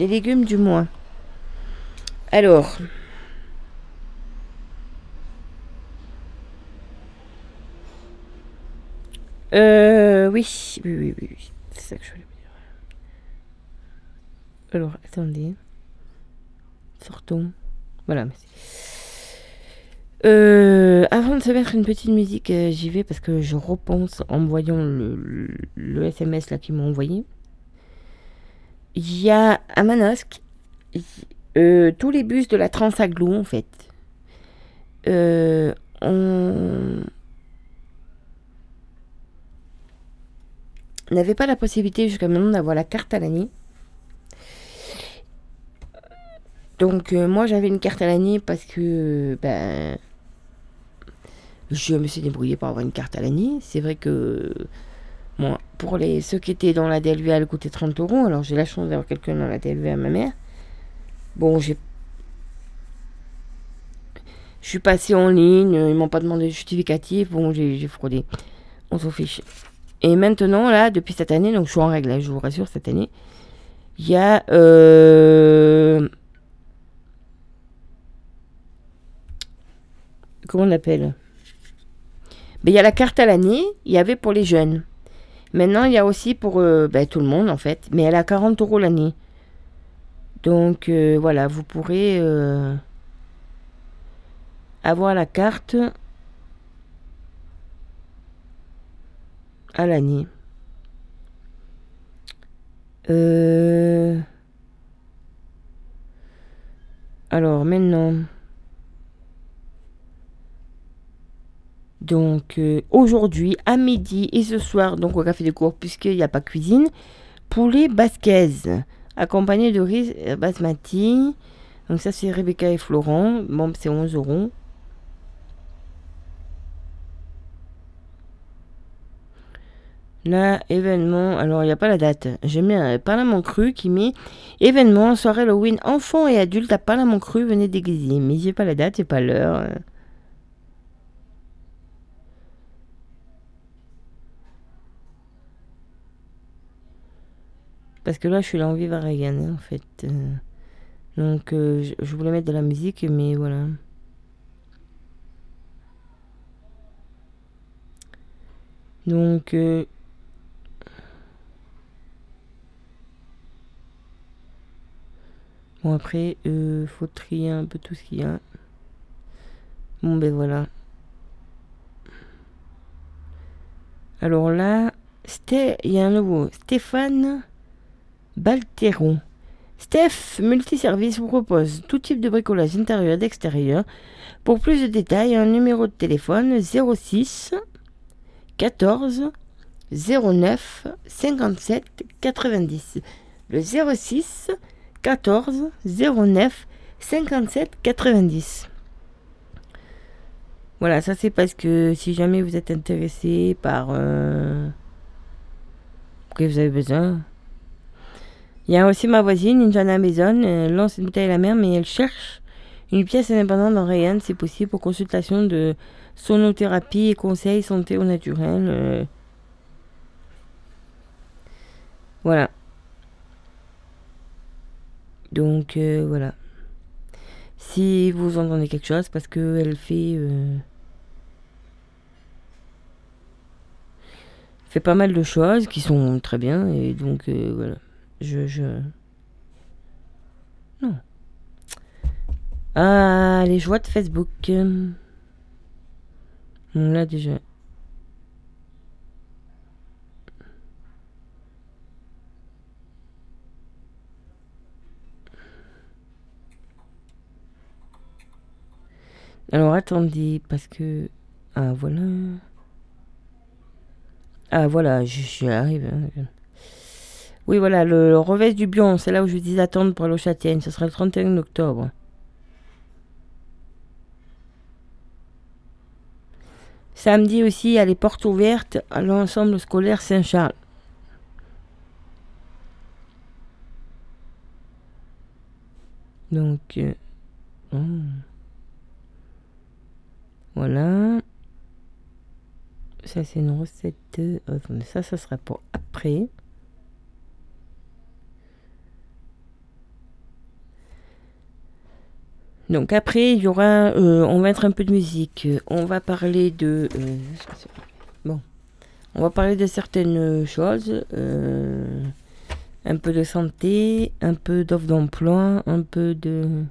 les légumes du mois. Alors, Euh, oui, oui, oui, oui, C'est ça que je voulais dire. Alors, attendez. Sortons. Voilà, merci. Euh, avant de se mettre une petite musique, euh, j'y vais parce que je repense en voyant le, SMS là qu'ils m'ont envoyé. Il y a à Manosque euh, tous les bus de la Transaglo en fait. on n'avait pas la possibilité jusqu'à maintenant d'avoir la carte à l'année. Donc moi j'avais une carte à l'année parce que ben je me suis débrouillée pour avoir une carte à l'année. C'est vrai que bon, pour les ceux qui étaient dans la DLV elle coûtait 30 euros. Alors j'ai la chance d'avoir quelqu'un dans la DLV à ma mère. Bon j'ai je suis passé en ligne, ils m'ont pas demandé de justificatif, bon j'ai fraudé. On s'en fiche. Et maintenant, là, depuis cette année, donc je suis en règle, je vous rassure, cette année, il y a. Euh, comment on appelle? Ben, Il y a la carte à l'année, il y avait pour les jeunes. Maintenant, il y a aussi pour euh, ben, tout le monde, en fait, mais elle a 40 euros l'année. Donc, euh, voilà, vous pourrez avoir la carte à l'année. Euh... Alors maintenant. Donc euh, aujourd'hui à midi et ce soir donc au café de cours puisqu'il n'y a pas cuisine poulet basquez accompagné de riz basmati. Donc ça c'est Rebecca et Florent. Bon c'est 11 euros. Là, événement, alors il n'y a pas la date. J'ai mis un Parlement cru qui met événement, soirée Halloween, enfants et adultes à Parlement cru, venez déguiser. Mais j'ai pas la date, j'ai pas l'heure. Parce que là, je suis là en vivre à Reagan, en fait. Euh. donc, euh, je voulais mettre de la musique, mais voilà. Donc, euh, bon après, euh, faut trier un peu tout ce qu'il y a. Bon ben voilà. Alors là, il y a un nouveau Stéphane Balteron. Steph Multiservice vous propose tout type de bricolage intérieur et d'extérieur. Pour plus de détails, un numéro de téléphone 06 14 09 57 90. Le 06 14 09 57 90. Voilà, ça c'est parce que si jamais vous êtes intéressé par... Euh, que vous avez besoin. Il y a aussi ma voisine, maison, elle lance une bouteille à la mer, mais elle cherche une pièce indépendante dans Rayan, c'est possible, pour consultation de sonothérapie et conseils santé au naturel. Euh. Voilà. Donc euh, voilà. Si vous entendez quelque chose, parce qu'elle fait... Euh, fait pas mal de choses qui sont très bien, et donc voilà. Je... je... Non. Ah, les joies de Facebook. Là déjà. Alors attendez, parce que... Ah voilà. Ah voilà, je suis arrivé. Hein. Oui voilà, le, revers du Bion, c'est là où je dis attendre pour le Châtaigne. Ce sera le 31 octobre. Samedi aussi, il y a les portes ouvertes à l'ensemble scolaire Saint-Charles. Donc, euh, oh. voilà. Ça, c'est une recette. Euh, ça, ça sera pour après. Donc après, il y aura, euh, on va mettre un peu de musique. On va parler de, euh, bon, on va parler de certaines choses, euh, un peu de santé, un peu d'offre d'emploi, un peu de.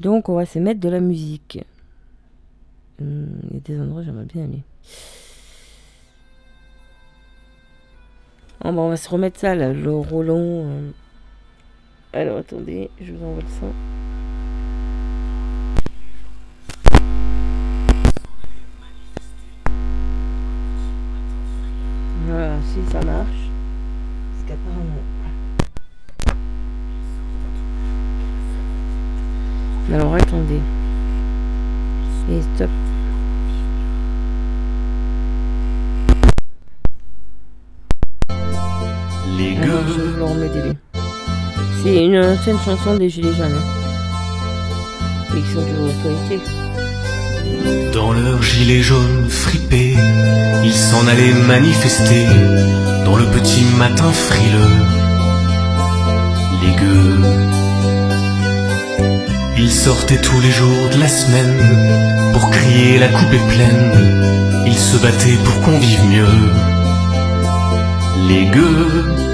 Donc on va se mettre de la musique. Il y a des endroits où j'aimerais bien aller. Bon, on va se remettre ça le Roland. Alors attendez, je vous envoie le son. Voilà, si ça marche. Parce qu'apparemment. Alors attendez. Et stop. Les gars. je vais vous le remettre c'est une ancienne chanson des Gilets jaunes. Qui sont toujours d'actualité. Dans leurs gilets jaunes fripés, ils s'en allaient manifester dans le petit matin frileux. Les gueux, ils sortaient tous les jours de la semaine pour crier la coupe est pleine. Ils se battaient pour qu'on vive mieux. Les gueux,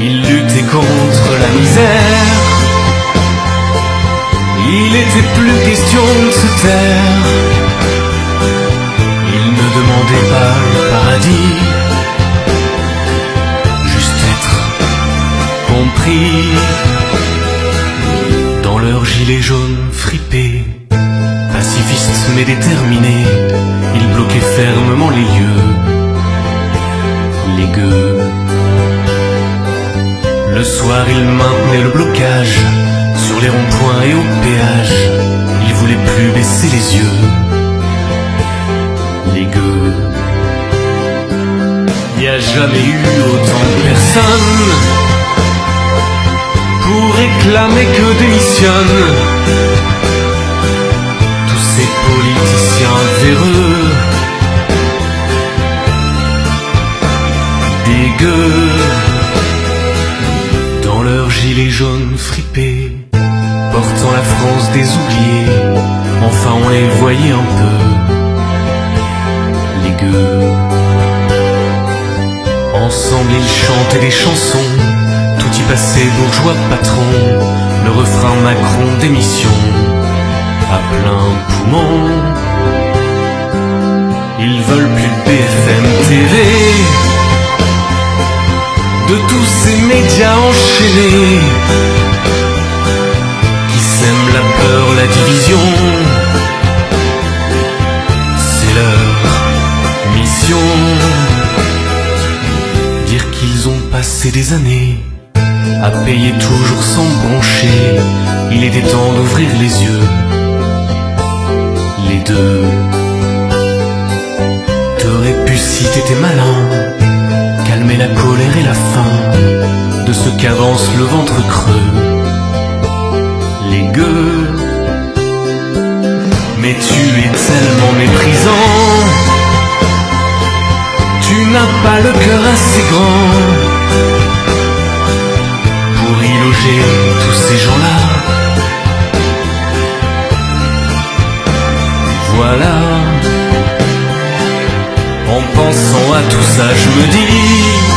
il luttait contre la misère. Il était plus question de se taire. Il ne demandait pas le paradis, juste être compris. Dans leur gilet jaune fripé, pacifiste mais déterminé, il bloquait fermement les lieux. Les gueux le soir, il maintenait le blocage sur les ronds-points et au péage. Il voulait plus baisser les yeux. Les gueux. Il n'y a jamais eu autant de personnes pour réclamer que démissionne. Tous ces politiciens véreux. Des gueux leurs gilets jaunes fripés, portant la France des oubliés, enfin on les voyait un peu, les gueux. Ensemble ils chantaient des chansons, tout y passait bourgeois patron, le refrain Macron d'émission, à plein poumon. Ils veulent plus de BFM TV, de tous ces médias enchaînés, qui sèment la peur, la division. C'est leur mission dire qu'ils ont passé des années à payer toujours sans broncher. Il était temps d'ouvrir les yeux, les deux. T'aurais pu, si t'étais malin, calmer la colère et la faim de ceux qu'avance le ventre creux, les gueux. Mais tu es tellement méprisant. Tu n'as pas le cœur assez grand pour y loger tous ces gens-là. Voilà, en pensant à tout ça, je me dis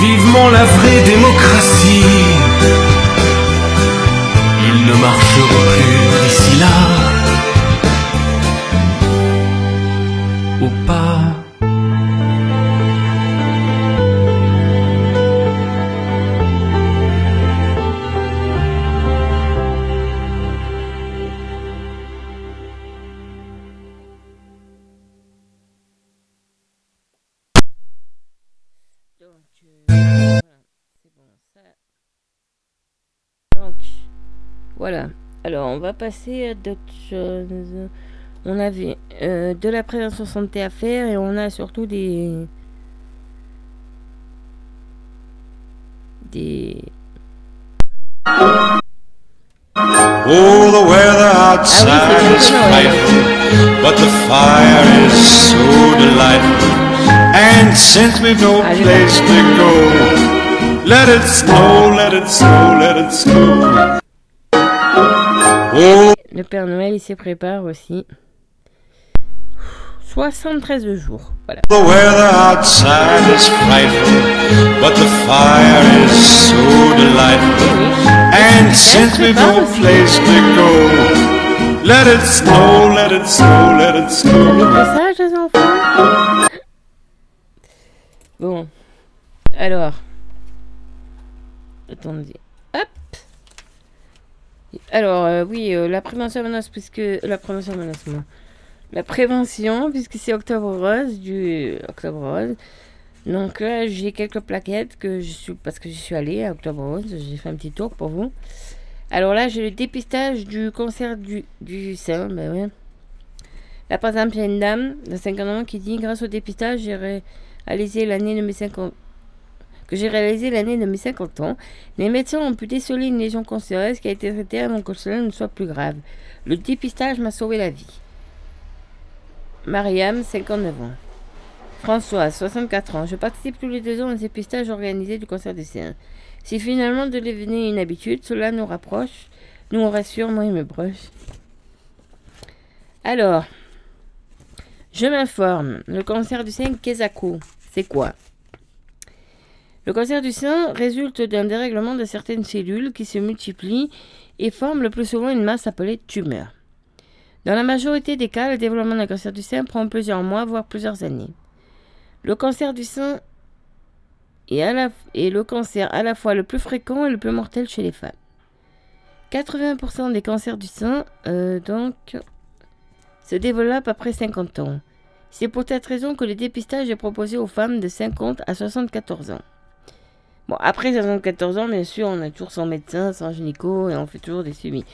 vivement la vraie démocratie. Ils ne marcheront plus d'ici là. On avait euh, de la prévention santé à faire et on a surtout des. Des. Oh, the weather outside Ah oui, is frightful, but the fire is so delightful. And since we've no place to go, let it snow, let it snow, let it snow. Oh, Le Père Noël, il se prépare aussi. 73 jours. Voilà. the weather outside is frightful, but the fire is so delightful. And since we've no place to go, let it snow, let it snow, let it snow. le message, les enfants Bon. Alors. Attendez. Alors, euh, oui, euh, la prévention menace, puisque. La prévention menace. La prévention, puisque c'est Octobre Rose, du Octobre Rose. Donc là, j'ai quelques plaquettes que je suis. Parce que je suis allée à Octobre Rose, j'ai fait un petit tour pour vous. Alors là, j'ai le dépistage du cancer du, du sein, ben ouais. Là, par exemple, il y a une dame de 50 ans qui dit Grâce au dépistage, j'ai réalisé l'année de mes 50 que j'ai réalisé l'année de mes 50 ans. Les médecins ont pu déceler une lésion cancéreuse qui a été traitée avant que cela ne soit plus grave. Le dépistage m'a sauvé la vie. Mariam, 59 ans. François, 64 ans. Je participe tous les deux ans au dépistage organisé du cancer du sein. Si finalement de devenir une habitude, cela nous rapproche, nous rassure, moi et mes proches. Alors, je m'informe. Le cancer du sein, Kesako, c'est quoi? Le cancer du sein résulte d'un dérèglement de certaines cellules qui se multiplient et forment le plus souvent une masse appelée tumeur. Dans la majorité des cas, le développement d'un cancer du sein prend plusieurs mois, voire plusieurs années. Le cancer du sein est, le cancer à la fois le plus fréquent et le plus mortel chez les femmes. 80% des cancers du sein, euh, se développent après 50 ans. C'est pour cette raison que le dépistage est proposé aux femmes de 50 à 74 ans. Bon, après 74 ans, bien sûr, on a toujours son médecin, son gynéco, et on fait toujours des suivis.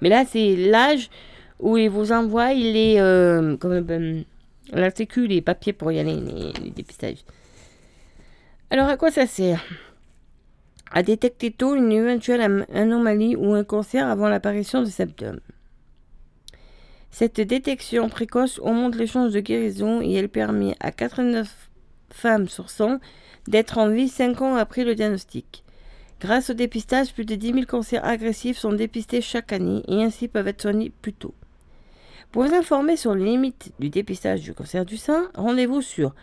Mais là, c'est l'âge où il vous envoie les, euh, sécu, les papiers pour y aller, les, dépistages. Alors, à quoi ça sert? À détecter tôt une éventuelle anomalie ou un cancer avant l'apparition de symptômes. Cette détection précoce augmente les chances de guérison et elle permet à 89 femmes sur 100 d'être en vie 5 ans après le diagnostic. Grâce au dépistage, plus de 10 000 cancers agressifs sont dépistés chaque année et ainsi peuvent être soignés plus tôt. Pour vous informer sur les limites du dépistage du cancer du sein, rendez-vous sur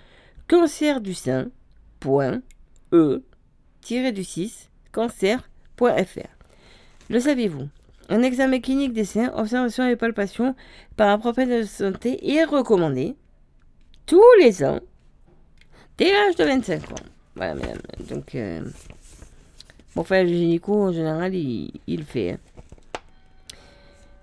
cancerdusein.e-du6 cancer.fr. Le saviez-vous Un examen clinique des seins, observation et palpation par un professionnel de santé est recommandé tous les ans dès l'âge de 25 ans. Voilà, mesdames. Donc, enfin, le gynéco, en général, il, fait. hein.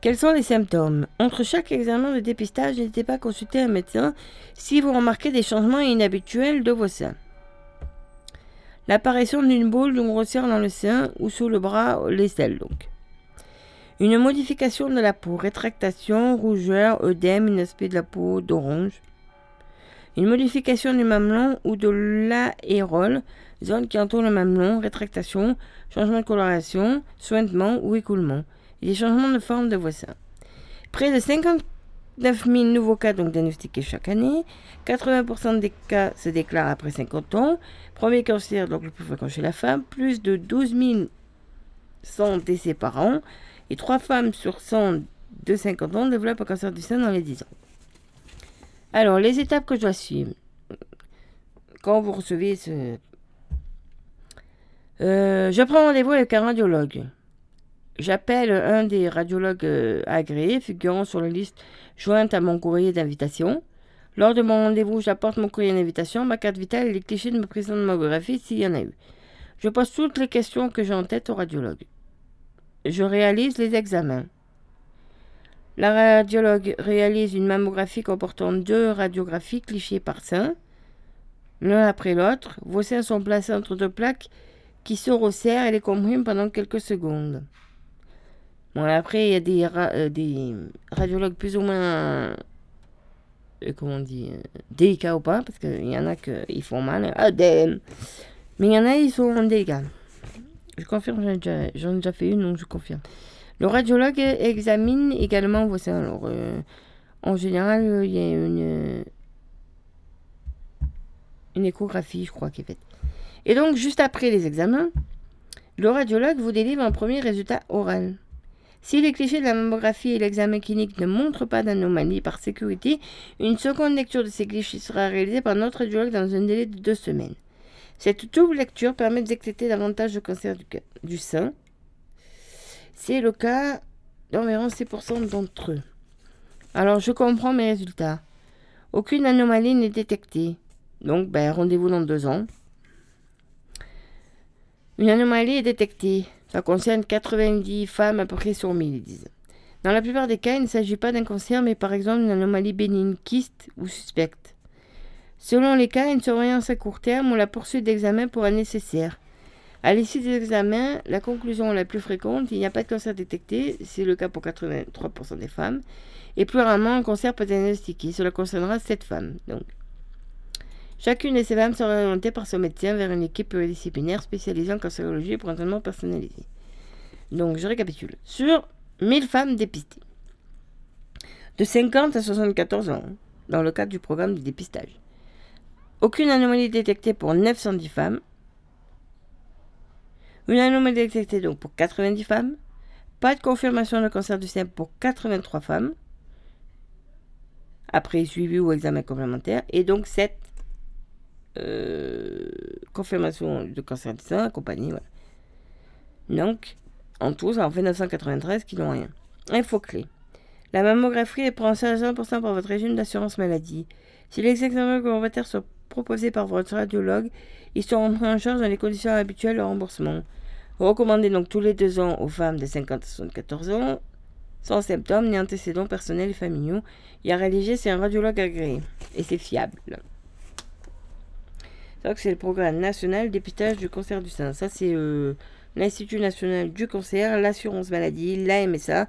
Quels sont les symptômes? Entre chaque examen de dépistage, n'hésitez pas à consulter un médecin si vous remarquez des changements inhabituels de vos seins. L'apparition d'une boule d'une grosseur dans le sein ou sous le bras, l'aisselle donc. Une modification de la peau, rétractation, rougeur, œdème, un aspect de la peau d'orange. Une modification du mamelon ou de l'aérole, zone qui entoure le mamelon, rétractation, changement de coloration, sointement ou écoulement. Et des changements de forme de vos seins. Près de 59 000 nouveaux cas donc diagnostiqués chaque année. 80% des cas se déclarent après 50 ans. Premier cancer, donc le plus fréquent chez la femme. Plus de 12 100 décès par an. Et 3 femmes sur 100 de 50 ans développent un cancer du sein dans les 10 ans. Alors, les étapes que je dois suivre. Quand vous recevez ce... Euh, je prends rendez-vous avec un radiologue. J'appelle un des radiologues euh, agréés figurant sur la liste jointe à mon courrier d'invitation. Lors de mon rendez-vous, j'apporte mon courrier d'invitation, ma carte vitale et les clichés de ma prise de mammographie s'il y en a eu. Je pose toutes les questions que j'ai en tête au radiologue. Je réalise les examens. La radiologue réalise une mammographie comportant deux radiographies clichés par sein, l'un après l'autre. Vos seins sont placés entre deux plaques qui se resserrent et les compriment pendant quelques secondes. Bon, après, il y a des, euh, radiologues plus ou moins, euh, comment on dit, euh, délicats ou pas, parce qu'il y en a qui font mal. Ah, des- Mais il y en a, ils sont délicats. Je confirme, j'en ai déjà fait une, donc je confirme. Le radiologue examine également vos seins. Alors, euh, en général, il y a une, échographie, je crois, qui est faite. Et donc, juste après les examens, le radiologue vous délivre un premier résultat oral. Si les clichés de la mammographie et l'examen clinique ne montrent pas d'anomalie par sécurité, une seconde lecture de ces clichés sera réalisée par notre radiologue dans un délai de deux semaines. Cette double lecture permet de davantage de cancer du, ca- du sein. C'est le cas d'environ 6% d'entre eux. Alors, je comprends mes résultats. Aucune anomalie n'est détectée. Donc, ben, rendez-vous dans deux ans. Une anomalie est détectée. Ça concerne 90 femmes à peu près sur 1000, ils. Dans la plupart des cas, il ne s'agit pas d'un cancer, mais par exemple d'une anomalie bénigne, kyste ou suspecte. Selon les cas, une surveillance à court terme ou la poursuite d'examen pourra nécessaire. À l'issue des examens, la conclusion la plus fréquente, il n'y a pas de cancer détecté, c'est le cas pour 83% des femmes, et plus rarement un cancer peut être diagnostiqué. Cela concernera 7 femmes. Donc. Chacune de ces femmes sera orientée par son médecin vers une équipe pluridisciplinaire spécialisée en cancérologie pour un traitement personnalisé. Donc, je récapitule. Sur 1000 femmes dépistées, de 50 à 74 ans, dans le cadre du programme de dépistage, aucune anomalie détectée pour 910 femmes, une anomalie détectée donc pour 90 femmes, pas de confirmation de cancer du sein pour 83 femmes, après suivi ou examen complémentaire, et donc 7 euh, confirmations de cancer du sein accompagnées. Voilà. Donc, en tout, ça en fait 993 qui n'ont rien. Info clé. La mammographie est prise en charge à 100% par votre régime d'assurance maladie. Si les examens complémentaires sont proposés par votre radiologue, ils seront pris en charge dans les conditions habituelles de remboursement. Recommandé donc tous les deux ans aux femmes de 50 à 74 ans, sans symptômes ni antécédents personnels et familiaux. Il y a rédigé, c'est un radiologue agréé. Et c'est fiable. Donc c'est le programme national dépistage du cancer du sein. Ça c'est euh, l'Institut national du cancer, l'assurance maladie, la MSA,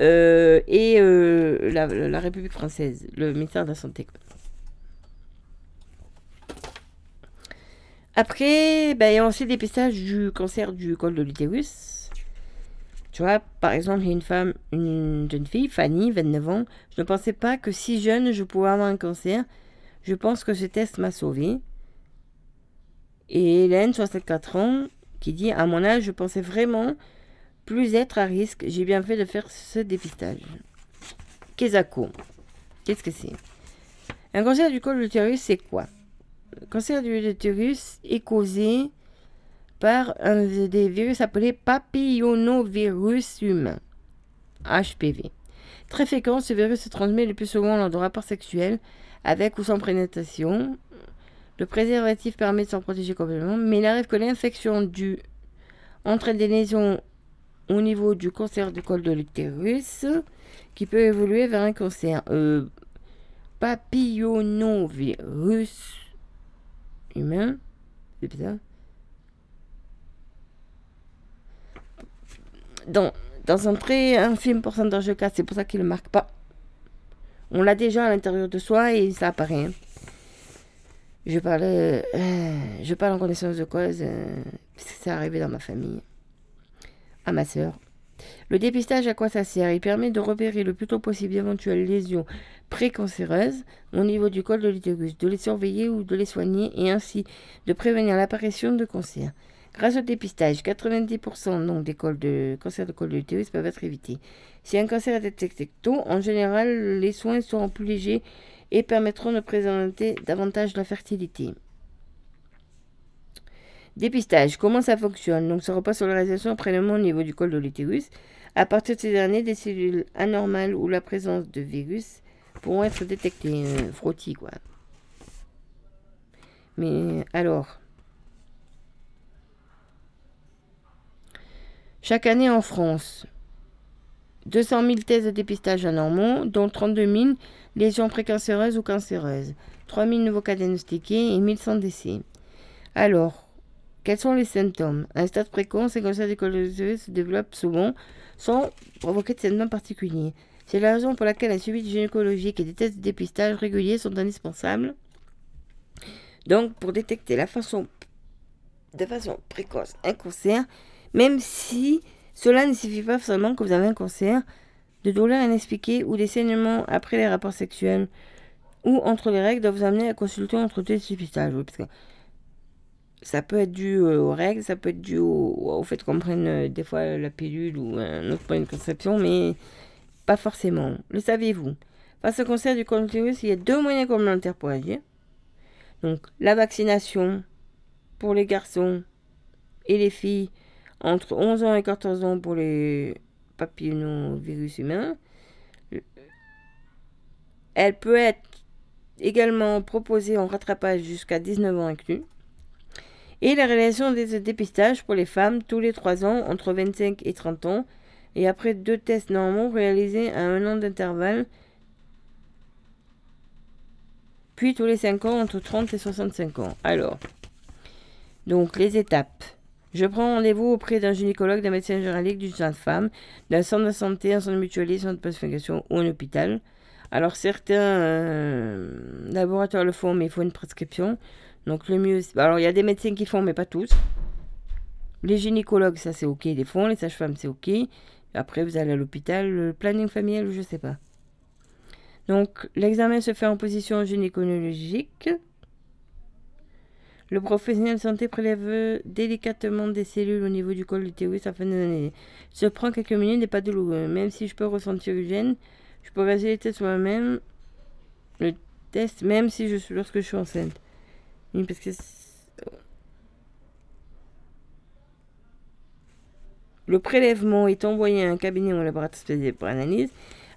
euh, et euh, la République française, le ministère de la Santé. Après, ben, aussi le dépistage du cancer du col de l'utérus. Tu vois, par exemple, il y a une femme, une jeune fille, Fanny, 29 ans. Je ne pensais pas que si jeune, je pouvais avoir un cancer. Je pense que ce test m'a sauvée. Et Hélène, 64 ans, qui dit À mon âge, je pensais vraiment plus être à risque. J'ai bien fait de faire ce dépistage. Kesako. Qu'est-ce que c'est? Un cancer du col de l'utérus, c'est quoi? Le cancer du l'utérus est causé par un des virus appelés papillonovirus humain, HPV. Très fréquent, ce virus se transmet le plus souvent lors de rapports sexuels, avec ou sans pénétration. Le préservatif permet de s'en protéger complètement, mais il arrive que l'infection due entraîne des lésions au niveau du cancer du col de l'utérus qui peut évoluer vers un cancer. Euh, papillonovirus humain. C'est bizarre. Dans, dans un très infime pourcentage de cas, c'est pour ça qu'il ne marque pas. On l'a déjà à l'intérieur de soi et ça apparaît. hein. Je parle, euh, je parle en connaissance de cause, euh, puisque c'est arrivé dans ma famille, à ma sœur. Le dépistage, à quoi ça sert? Il permet de repérer le plus tôt possible d'éventuelles lésions précancéreuses au niveau du col de l'utérus, de les surveiller ou de les soigner et ainsi de prévenir l'apparition de cancer. Grâce au dépistage, 90% donc des cols de col de l'utérus peuvent être évités. Si un cancer est détecté tôt, en général, les soins seront plus légers et permettront de présenter davantage la fertilité. Dépistage, comment ça fonctionne? Donc ça repose sur la réalisation de prélèvements au niveau du col de l'utérus. À partir de ces derniers, des cellules anormales ou la présence de virus pourront être détectées. Euh, frottis, quoi. Mais alors, chaque année en France, 200 000 tests de dépistage anormaux, dont 32 000 lésions précancéreuses ou cancéreuses, 3 000 nouveaux cas diagnostiqués et 1100 décès. Alors, quels sont les symptômes? Un stade précoce, les cancers du col se développent souvent sans provoquer de symptômes particuliers. C'est la raison pour laquelle un suivi gynécologique et des tests de dépistage réguliers sont indispensables. Donc, pour détecter la façon, de façon précoce un cancer, même si cela ne signifie pas seulement que vous avez un cancer, de douleurs inexpliquées ou des saignements après les rapports sexuels ou entre les règles doivent vous amener à consulter entre deux dépistages. Ça peut être dû euh, aux règles, ça peut être dû au, au fait qu'on prenne euh, des fois la pilule ou un autre point de conception, mais pas forcément. Le saviez-vous Face au cancer du col de l'utérus, il y a deux moyens complémentaires pour agir. Donc la vaccination pour les garçons et les filles entre 11 ans et 14 ans pour les papillomavirus humains. Elle peut être également proposée en rattrapage jusqu'à 19 ans inclus. Et la réalisation des dépistages pour les femmes tous les 3 ans entre 25 et 30 ans. Et après deux tests normaux réalisés à un an d'intervalle. Puis tous les 5 ans entre 30 et 65 ans. Alors, donc les étapes. Je prends rendez-vous auprès d'un gynécologue, d'un médecin généraliste, d'une sage-femme, d'un centre de santé, un centre mutualiste, un centre de planification ou un hôpital. Alors certains euh, laboratoires le font, mais il faut une prescription. Donc le mieux, alors il y a des médecins qui font, mais pas tous. Les gynécologues, ça c'est ok, ils les font. Les sages-femmes, c'est ok. Après, vous allez à l'hôpital, le planning familial, je sais pas. Donc l'examen se fait en position gynécologique. Le professionnel de santé prélève délicatement des cellules au niveau du col de l'utérus afin d'analyser. Ça prend quelques minutes et pas douloureux. Même si je peux ressentir une gêne, je peux réaliser les tests moi-même. Le test, même si je suis, lorsque je suis enceinte. Oui, parce que. Le prélèvement est envoyé à un cabinet ou un laboratoire spécialisé pour analyse.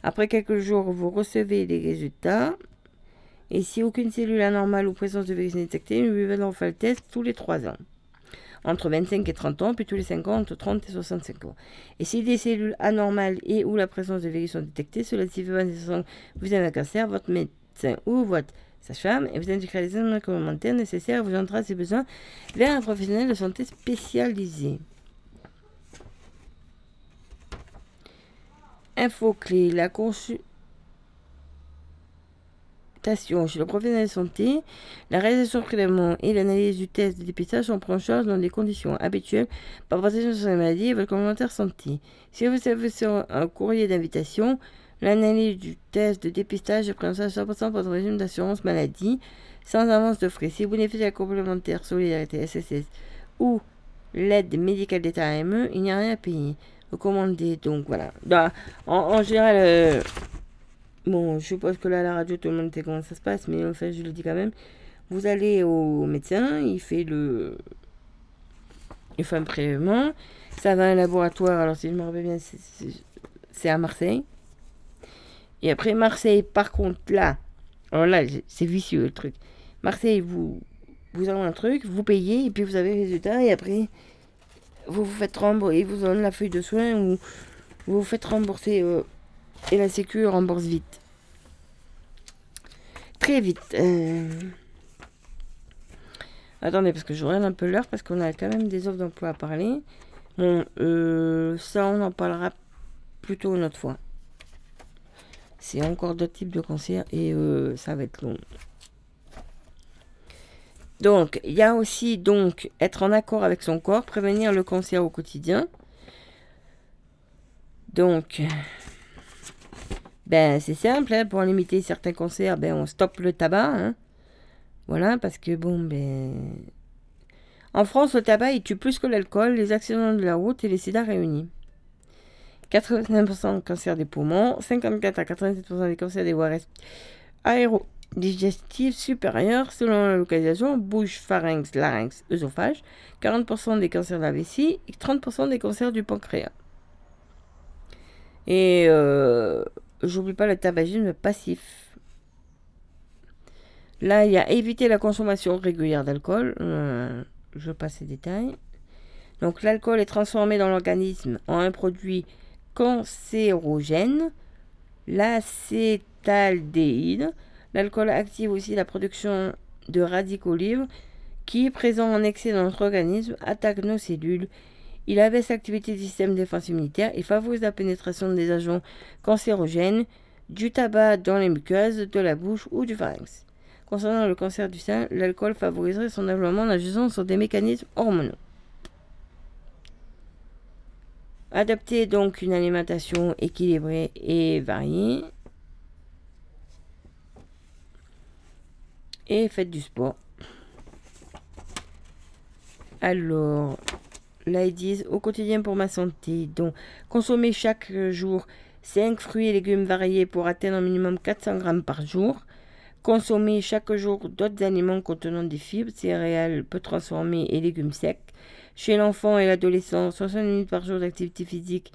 Après quelques jours, vous recevez les résultats. Et si aucune cellule anormale ou présence de virus n'est détectée, lui allons faire le test tous les 3 ans. Entre 25 et 30 ans, puis tous les 5 ans, entre 30 et 65 ans. Et si des cellules anormales et ou la présence de virus sont détectées, cela signifie que vous avez un cancer, votre médecin ou votre sage-femme et vous indiquera les éléments complémentaires nécessaires, vous entraînera si besoin vers un professionnel de santé spécialisé. Info clé, la consultation chez le professionnel de santé, la réalisation de prélèvement et l'analyse du test de dépistage sont pris en charge dans des conditions habituelles par protection sur la maladie et votre commentaire santé. Si vous avez un courrier d'invitation, l'analyse du test de dépistage est prise en charge 100% par votre régime d'assurance maladie sans avance de frais. Si vous bénéficiez de la complémentaire solidarité SSS ou l'aide médicale d'État AME, il n'y a rien à payer. Recommandé, donc voilà. Bah, en, général, euh, bon, je suppose que là, à la radio, tout le monde sait comment ça se passe, mais enfin, je le dis quand même. Vous allez au médecin, il fait le. Il fait un prélèvement. Ça va à un laboratoire, alors si je me rappelle bien, c'est à Marseille. Et après, Marseille, par contre, là, alors là, c'est vicieux le truc. Marseille, vous, vous avez un truc, vous payez, et puis vous avez le résultat, et après, vous vous faites rembourser, vous donnez la feuille de soins, ou vous vous faites rembourser, euh, et la Sécu rembourse vite. Très vite. Euh. Attendez, parce que je regarde un peu l'heure, parce qu'on a quand même des offres d'emploi à parler. Bon, euh, ça, on en parlera plutôt une autre fois. C'est encore d'autres types de cancers et ça va être long. Donc, il y a aussi donc être en accord avec son corps, prévenir le cancer au quotidien. Donc, ben c'est simple, hein, pour limiter certains cancers, ben on stoppe le tabac. Hein. Voilà, parce que bon, ben. En France, le tabac il tue plus que l'alcool, les accidents de la route et les sida réunis. 85% de cancer des poumons, 54 à 87% des cancers des voies aéro digestive supérieure selon la localisation, bouche, pharynx, larynx, œsophage, 40% des cancers de la vessie et 30% des cancers du pancréas. Et euh, j'oublie pas le tabagisme passif. Là, il y a éviter la consommation régulière d'alcool. Euh, je passe les détails. Donc l'alcool est transformé dans l'organisme en un produit cancérogène, l'acétaldéhyde, L'alcool active aussi la production de radicaux libres qui, présent en excès dans notre organisme, attaque nos cellules. Il abaisse l'activité du système défense immunitaire et favorise la pénétration des agents cancérogènes, du tabac dans les muqueuses, de la bouche ou du pharynx. Concernant le cancer du sein, l'alcool favoriserait son développement en agissant sur des mécanismes hormonaux. Adapter donc une alimentation équilibrée et variée. Et faites du sport. Alors, là ils disent au quotidien pour ma santé. Donc, consommer chaque jour 5 fruits et légumes variés pour atteindre un minimum 400 grammes par jour. Consommer chaque jour d'autres aliments contenant des fibres, céréales peu transformées et légumes secs. Chez l'enfant et l'adolescent, 60 minutes par jour d'activité physique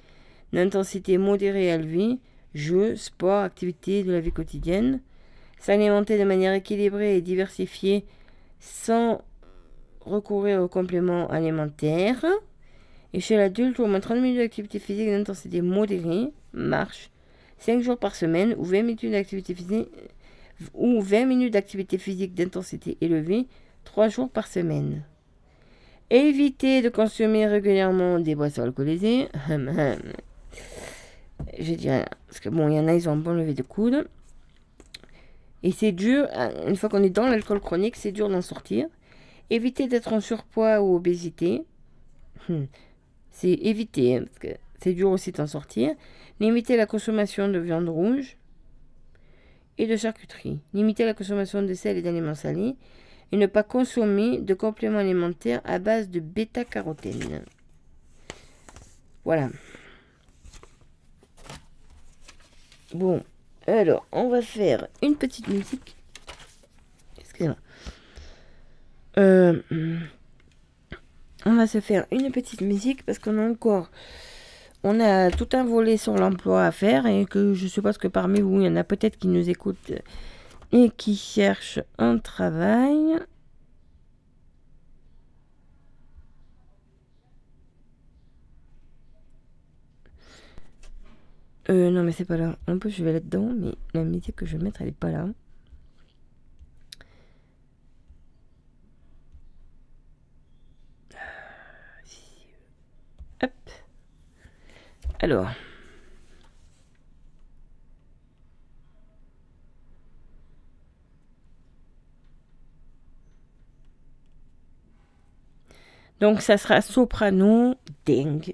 d'intensité modérée à élevée. Jeux, sport, activités de la vie quotidienne s'alimenter de manière équilibrée et diversifiée sans recourir aux compléments alimentaires. Et chez l'adulte, au moins 30 minutes d'activité physique d'intensité modérée, marche, 5 jours par semaine ou 20 minutes d'activité physique ou 20 minutes d'activité physique d'intensité élevée 3 jours par semaine. Éviter de consommer régulièrement des boissons alcoolisées. Je dirais, parce que bon, il y en a, ils ont un bon lever de coude. Et c'est dur, euh, une fois qu'on est dans l'alcool chronique, c'est dur d'en sortir. Éviter d'être en surpoids ou obésité. Hmm. C'est éviter, hein, parce que c'est dur aussi d'en sortir. Limiter la consommation de viande rouge et de charcuterie. Limiter la consommation de sel et d'aliments salés. Et ne pas consommer de compléments alimentaires à base de bêta-carotène. Voilà. Bon, alors, on va faire une petite musique. Excusez-moi. Euh, on va se faire une petite musique parce qu'on a encore. On a tout un volet sur l'emploi à faire et que je suppose que parmi vous, il y en a peut-être qui nous écoutent et qui cherchent un travail. Euh, non, mais c'est pas là. En plus, je vais là-dedans, mais la musique que je vais mettre, elle est pas là. Ah, Hop. Alors. Donc ça sera soprano, ding,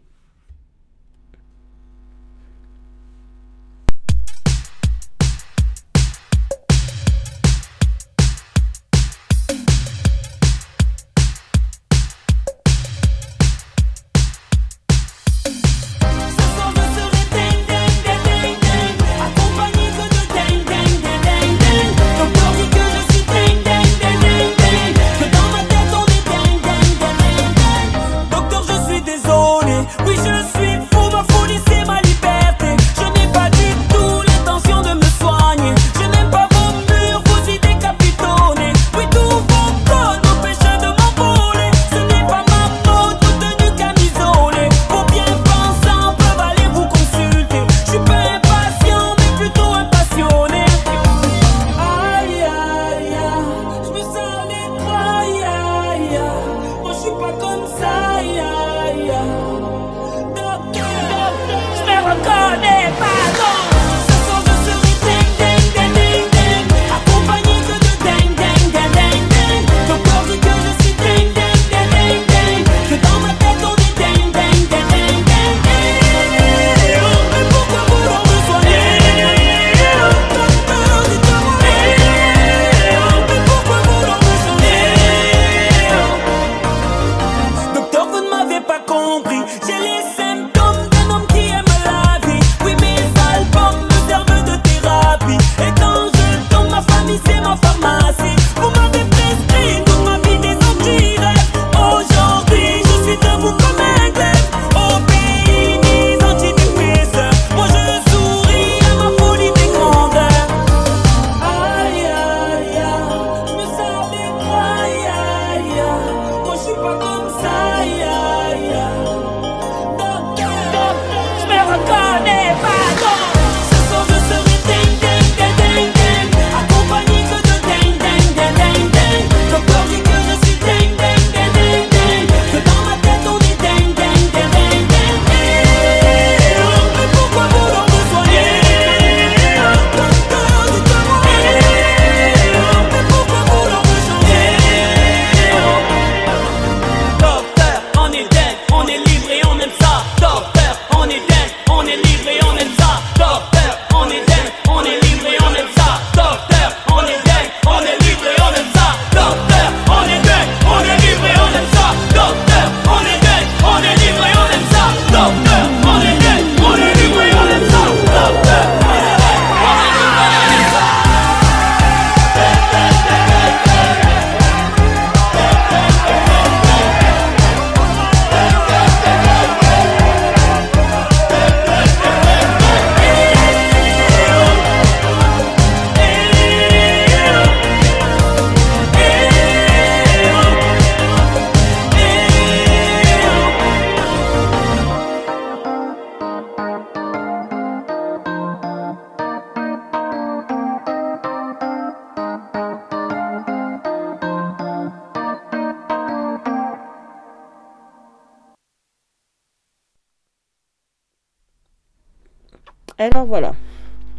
Alors voilà.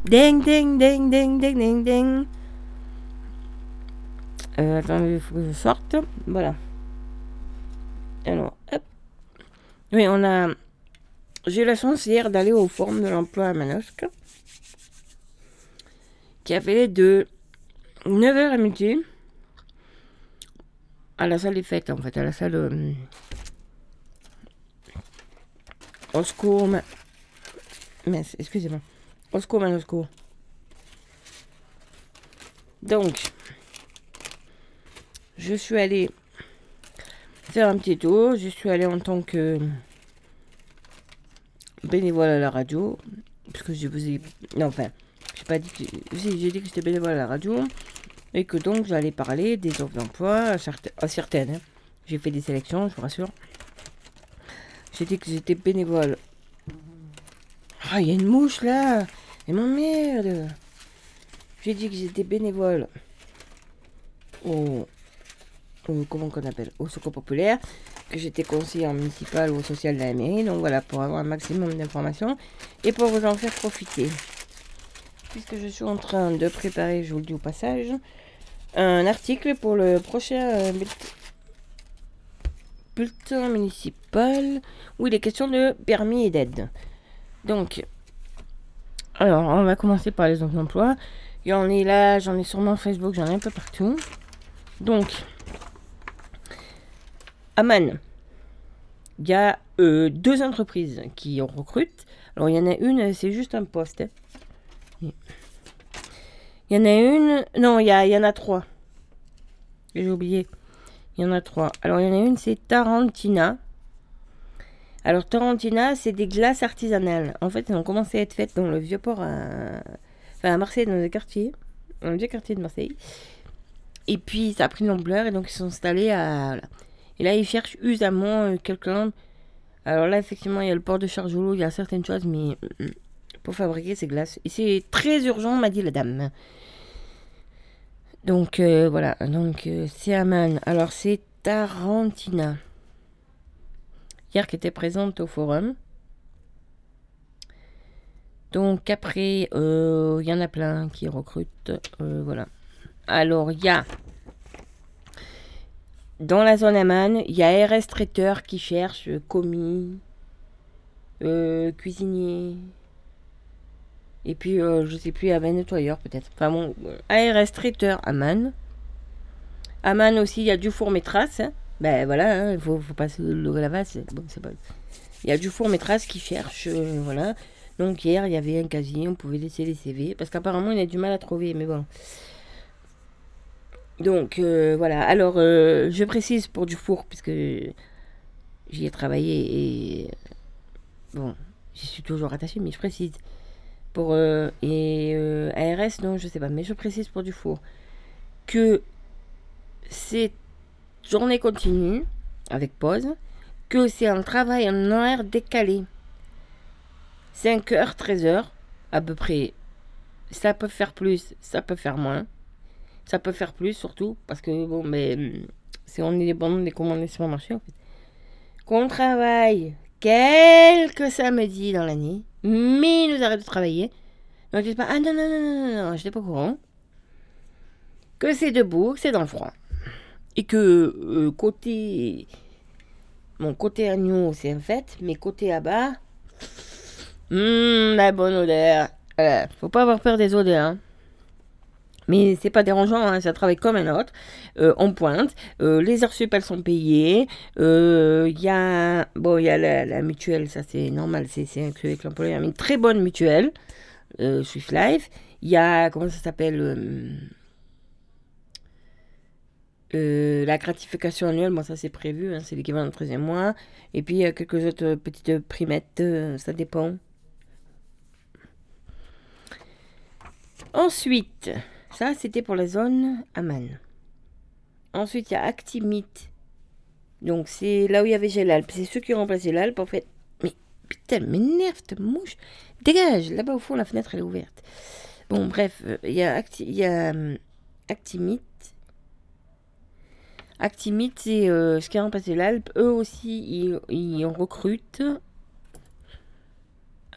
Ding, ding, ding, ding, ding, ding, ding. Euh, attendez, il faut que je sorte. Voilà. Alors, hop. Oui, on a. J'ai eu la chance hier d'aller au forum de l'emploi à Manosque. Qui avait de 9h à midi. À la salle des fêtes, en fait, à la salle. Euh, au secours, mais excusez-moi. Au secours, man. Donc, je suis allée faire un petit tour. Je suis allée en tant que bénévole à la radio. Parce que je vous ai. Non, enfin, j'ai pas dit que. j'ai dit que j'étais bénévole à la radio. Et que donc j'allais parler des offres d'emploi à, certaines. Hein. J'ai fait des sélections, je vous rassure. J'ai dit que j'étais bénévole ah, il y a une mouche là. Et mon merde. J'ai dit que j'étais bénévole. Au, comment qu'on appelle? Au secours populaire, que j'étais conseiller municipal ou social de la mairie, donc voilà, pour avoir un maximum d'informations et pour vous en faire profiter. Puisque je suis en train de préparer, je vous le dis au passage, un article pour le prochain euh, bulletin municipal où il est question de permis et d'aide. Donc, on va commencer par les emplois. Il y en est là, j'en ai sûrement Facebook, j'en ai un peu partout. Donc, Aman, il y a euh, deux entreprises qui recrutent. Alors, il y en a une, c'est juste un poste. Il y en a une, non, y, a- y en a trois. J'ai oublié. Il y en a trois. Alors, il y en a une, c'est Tarantina. Alors, Tarantina, c'est des glaces artisanales. En fait, elles ont commencé à être faites dans le vieux port à, Marseille, dans le quartier, vieux quartier de Marseille. Et puis, ça a pris de l'ampleur et donc ils sont installés à. Et là, ils cherchent usamment euh, quelqu'un. Alors là, effectivement, il y a le port de Chargelot, il y a certaines choses, mais mm, pour fabriquer ces glaces. Et c'est très urgent, m'a dit la dame. Donc euh, voilà, donc euh, c'est Aman. Alors c'est Tarantina. Hier qui était présente au forum. Donc après, euh, il y en a plein qui recrutent. euh, voilà. Alors il y a dans la zone Aman, il y a RS Traiteur qui cherche euh, commis, euh, cuisinier. Et puis, euh, je sais plus, un nettoyeur peut-être. Enfin bon, euh, ARS traiteur Aman. Aman aussi, il y a du four. Ben voilà, hein, il faut, faut pas se lever la vase. Bon, pas... Il y a du four maîtresse qui cherche, euh, voilà. Donc hier, il y avait un casier, on pouvait laisser les CV. Parce qu'apparemment, il a du mal à trouver, mais bon. Donc euh, voilà, alors euh, je précise pour du four, puisque j'y ai travaillé et... Bon, j'y suis toujours attachée, mais je précise. Pour et ARS, non, je sais pas, mais je précise pour du four que c'est journée continue avec pause, que c'est un travail en horaire décalé. 5h, 13h, à peu près. Ça peut faire plus, ça peut faire moins. Ça peut faire plus surtout, parce que bon, mais hum, c'est on est dépendant des commandes des supermarchés en fait. Qu'on travaille quelques samedis dans l'année, mais ils nous arrêtent de travailler. Donc je dis pas, ah non, non, non, non, non, non, pas au courant. Que c'est debout, que c'est dans le froid. Que euh, côté. Mon côté agneau, c'est un fait, mais côté abat. Hum, la bonne odeur. Faut pas avoir peur des odeurs. hein. Mais c'est pas dérangeant, hein, ça travaille comme un autre. Euh, on pointe. Euh, les heures sup, elles sont payées. Euh, Il y a, bon, y a la, mutuelle, ça c'est normal, c'est inclus avec l'employeur, mais une très bonne mutuelle, euh, Swift Life. Il y a, comment ça s'appelle euh, La gratification annuelle, bon, ça c'est prévu, hein, c'est l'équivalent du 13e mois. Et puis quelques autres petites primettes, euh, ça dépend. Ensuite, ça c'était pour la zone Aman. Ensuite, il y a Actimit. Donc, c'est là où il y avait l'Alpe. C'est ceux qui ont remplacé l'Alpe, en fait. Mais putain, m'énerve, ta mouche. Dégage, là-bas au fond, la fenêtre, elle est ouverte. Bon, bref, euh, il y a, Acti- y hum. Actimit, c'est euh, remplacé l'Alpe. Eux aussi, ils, ils recrutent.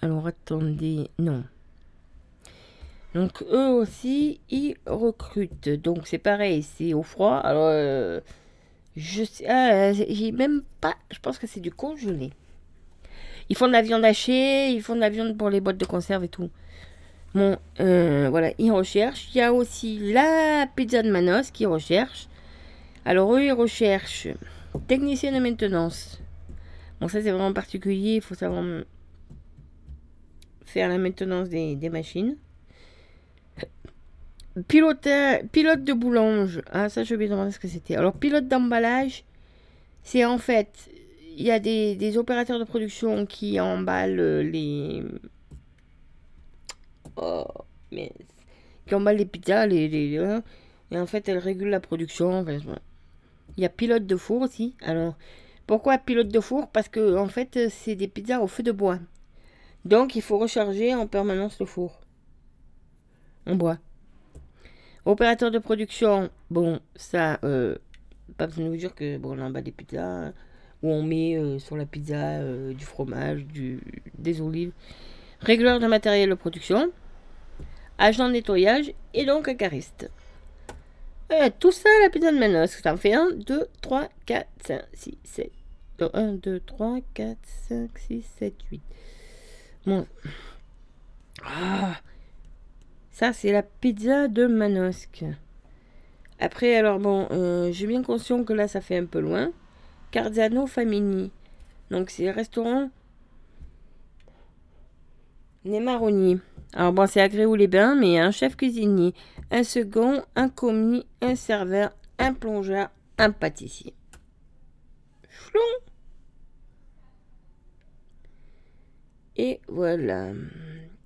Alors, attendez. Non. Donc eux aussi, ils recrutent. Donc c'est pareil, c'est au froid. Alors, euh, je sais, ah, j'ai même pas, je pense que c'est du congelé. Ils font de la viande hachée, ils font de la viande pour les boîtes de conserve et tout. Bon, euh, voilà, ils recherchent. Il y a aussi la pizza de Manos qui recherche. Alors eux, ils recherchent technicien de maintenance. Bon, ça c'est vraiment particulier, il faut savoir faire la maintenance des, machines. <coughs> Pilote, pilote de boulange. Ah, ça, oublié de demander ce que c'était. Alors, pilote d'emballage, c'est en fait, il y a des, opérateurs de production qui emballent les. Oh, mais. Qui emballent les pizzas, les. les- hein. et en fait, elles régulent la production. enfin. Il y a pilote de four aussi. Alors, pourquoi pilote de four? Parce que, en fait, c'est des pizzas au feu de bois. Donc, il faut recharger en permanence le four. En bois. Opérateur de production, bon, ça, euh, pas besoin de vous dire que bon, on emballe des pizzas où on met euh, sur la pizza euh, du fromage, du, des olives. Régleur de matériel de production, agent de nettoyage et donc un cariste. Euh, tout ça, la pizza de Manos, ça en fait 1, 2, 3, 4, 5, 6, 7, 1, 2, 3, 4, 5, 6, 7, 8. Bon. Ah Ça, c'est la pizza de Manosque. Après, alors bon, euh, j'ai bien conscience que là, ça fait un peu loin. Cardano Famini. Donc, c'est le restaurant Nemaroni. Alors bon, c'est à les bains mais un chef cuisinier, un second, un commis, un serveur, un plongeur, un pâtissier. Chlon Et voilà.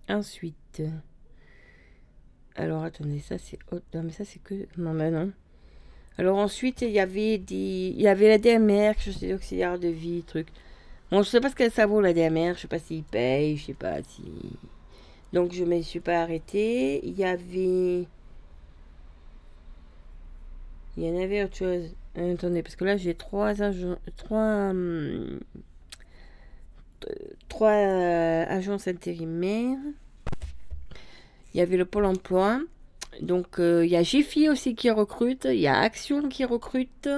Ensuite. Alors attendez, ça c'est Non mais ça c'est que. Non mais non. Alors ensuite il y avait des. Il y avait la DMR, je sais auxiliaire de vie, truc. Bon, je sais pas ce que ça vaut la DMR, je sais pas s'il paye, je sais pas si. Donc je me suis pas arrêtée. Il y avait. Il y en avait autre chose. Euh, attendez, parce que là j'ai trois. Trois. Hum, trois euh, agences intérimaires. Il y avait le Pôle emploi. Donc euh, il y a Jiffy aussi qui recrute. Il y a Action qui recrute.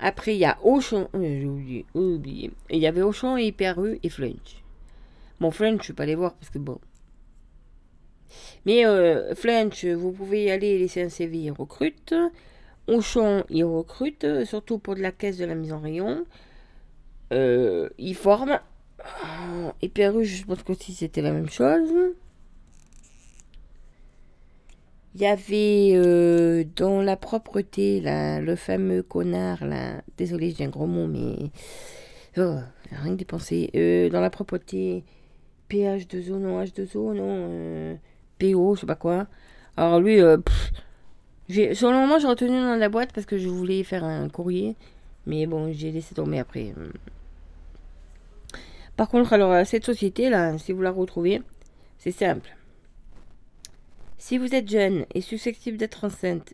Après il y a Auchan. j'ai oublié. Il y avait Auchan et Hyper-U et Flunch. Bon, Flunch, je vais pas les voir parce que bon. Mais euh, Flunch, vous pouvez y aller laisser un CV, ils recrutent. Auchan, ils recrutent, surtout pour de la caisse de la mise en rayon. Euh, ils forment. Et Perru, je pense que si c'était la même chose. Il y avait euh, dans la propreté, là, le fameux connard, là, désolé, j'ai un gros mot, mais oh, rien que dépenser. Euh, dans la propreté, PH2O, non, H2O, non, euh, PO, je sais pas quoi. Alors lui, euh, sur le moment, j'ai retenu dans la boîte parce que je voulais faire un courrier, mais bon, j'ai laissé tomber après. Par contre, alors, cette société-là, si vous la retrouvez, c'est simple. Si vous êtes jeune et susceptible d'être enceinte,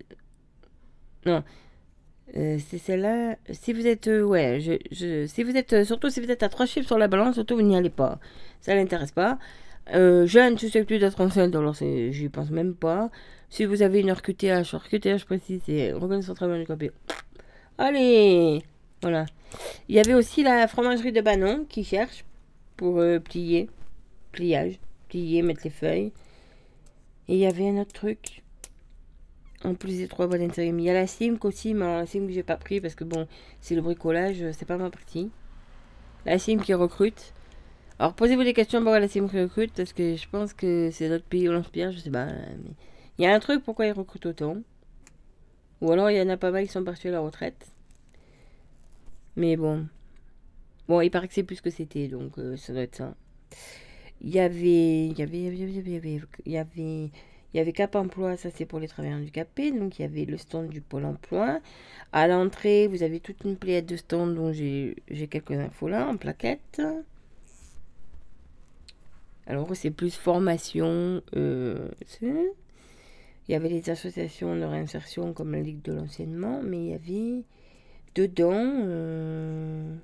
non, euh, c'est celle-là. Si vous êtes, euh, ouais, si vous êtes, euh, surtout si vous êtes à trois chiffres sur la balance, surtout vous n'y allez pas. Ça l'intéresse pas. jeune, susceptible d'être enceinte, alors j'y pense même pas. Si vous avez une RQTH, RQTH précis, c'est reconnaissance travail handicapé. Allez, voilà. Il y avait aussi la fromagerie de Banon qui cherche pour plier, pliage, plier, mettre les feuilles. Et il y avait un autre truc. En plus des trois boîtes d'intérim. Il y a la SIM aussi, mais la SIM que j'ai pas pris parce que bon, c'est le bricolage, c'est pas ma partie. La SIM qui recrute. Alors posez-vous des questions pour la SIM qui recrute parce que je pense que c'est d'autres pays où l'inspire, je sais pas. Mais il y a un truc pourquoi ils recrutent autant? Ou alors il y en a pas mal qui sont partis à la retraite. Mais bon. Bon, il paraît que c'est plus que c'était, donc euh, ça doit être ça il y avait, il y avait, il y avait, il y avait, il y avait, il y avait Cap Emploi, ça c'est pour les travailleurs handicapés, donc il y avait le stand du Pôle Emploi. À l'entrée, vous avez toute une pléiade de stands dont j'ai quelques infos là en plaquette. Alors c'est plus formation. Euh, il y avait les associations de réinsertion comme la Ligue de l'enseignement, mais il y avait dedans. Euh,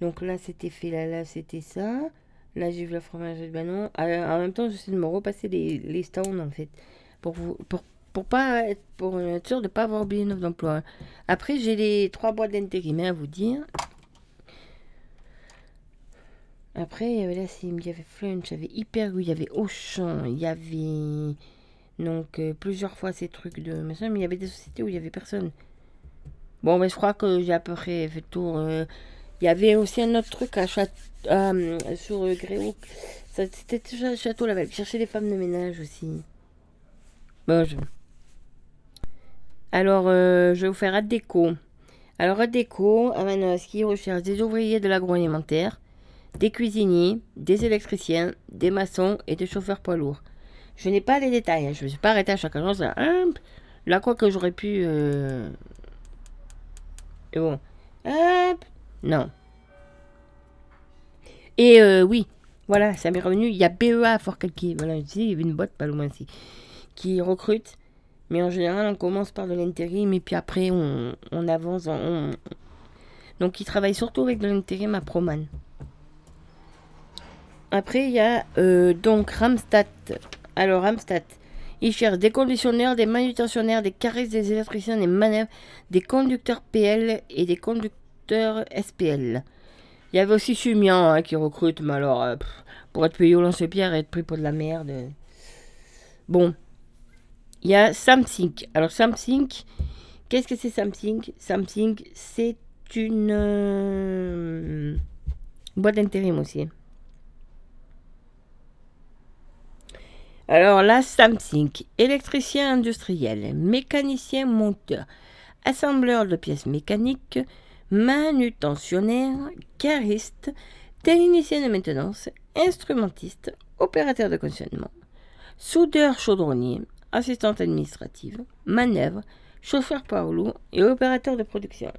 donc là c'était fait là, là c'était ça. Vu la fromagerie de Banon. en même temps, j'essaie de me repasser les, les stands, en fait. Pour, pour, pour, pas être, pour être sûr de ne pas avoir oublié une offre d'emploi. Après, j'ai les trois boîtes d'intérim à vous dire. Après, il y avait la Sim, il y avait Flunch, il y avait Hyper, il y avait Auchan, il y avait. Donc, euh, plusieurs fois ces trucs de. Mais il y avait des sociétés où il n'y avait personne. Bon, mais je crois que j'ai à peu près fait le tour. Euh, il y avait aussi un autre truc à euh, sur euh, Gréau. C'était Château Laval. Chercher des femmes de ménage aussi. Bon, Alors, euh, je vais vous faire Adéco. Alors, Adéco, à Manoski, recherche des ouvriers de l'agroalimentaire, des cuisiniers, des électriciens, des maçons et des chauffeurs poids lourds. Je n'ai pas les détails. Hein. Je ne me suis pas arrêté à chaque agence. Là, là quoi que j'aurais pu. Et bon. Hop. Non. Et euh, oui, voilà, ça m'est revenu. Il y a BEA à Fort Calquier. Voilà, il y avait une boîte pas loin ici. Qui recrute. Mais en général, on commence par de l'intérim et puis après, on, avance. Donc, il travaille surtout avec de l'intérim à Proman. Après, il y a euh, donc Ramstat. Alors, Ramstat. Il cherche des conditionneurs, des manutentionnaires, des caresses, des électriciens, des manœuvres, des conducteurs PL et des conducteurs SPL. Il y avait aussi Chumian hein, qui recrute, mais alors, euh, pour être payé au lance-pierre et être pris pour de la merde. Bon. Il y a Samsung. Alors, Samsung, qu'est-ce que c'est Samsung Samsung, c'est une euh, boîte d'intérim aussi. Alors là, Samsung, électricien industriel, mécanicien monteur, assembleur de pièces mécaniques, manutentionnaire, cariste, technicien de maintenance, instrumentiste, opérateur de conditionnement, soudeur chaudronnier, assistante administrative, manœuvre, chauffeur lourd et opérateur de production.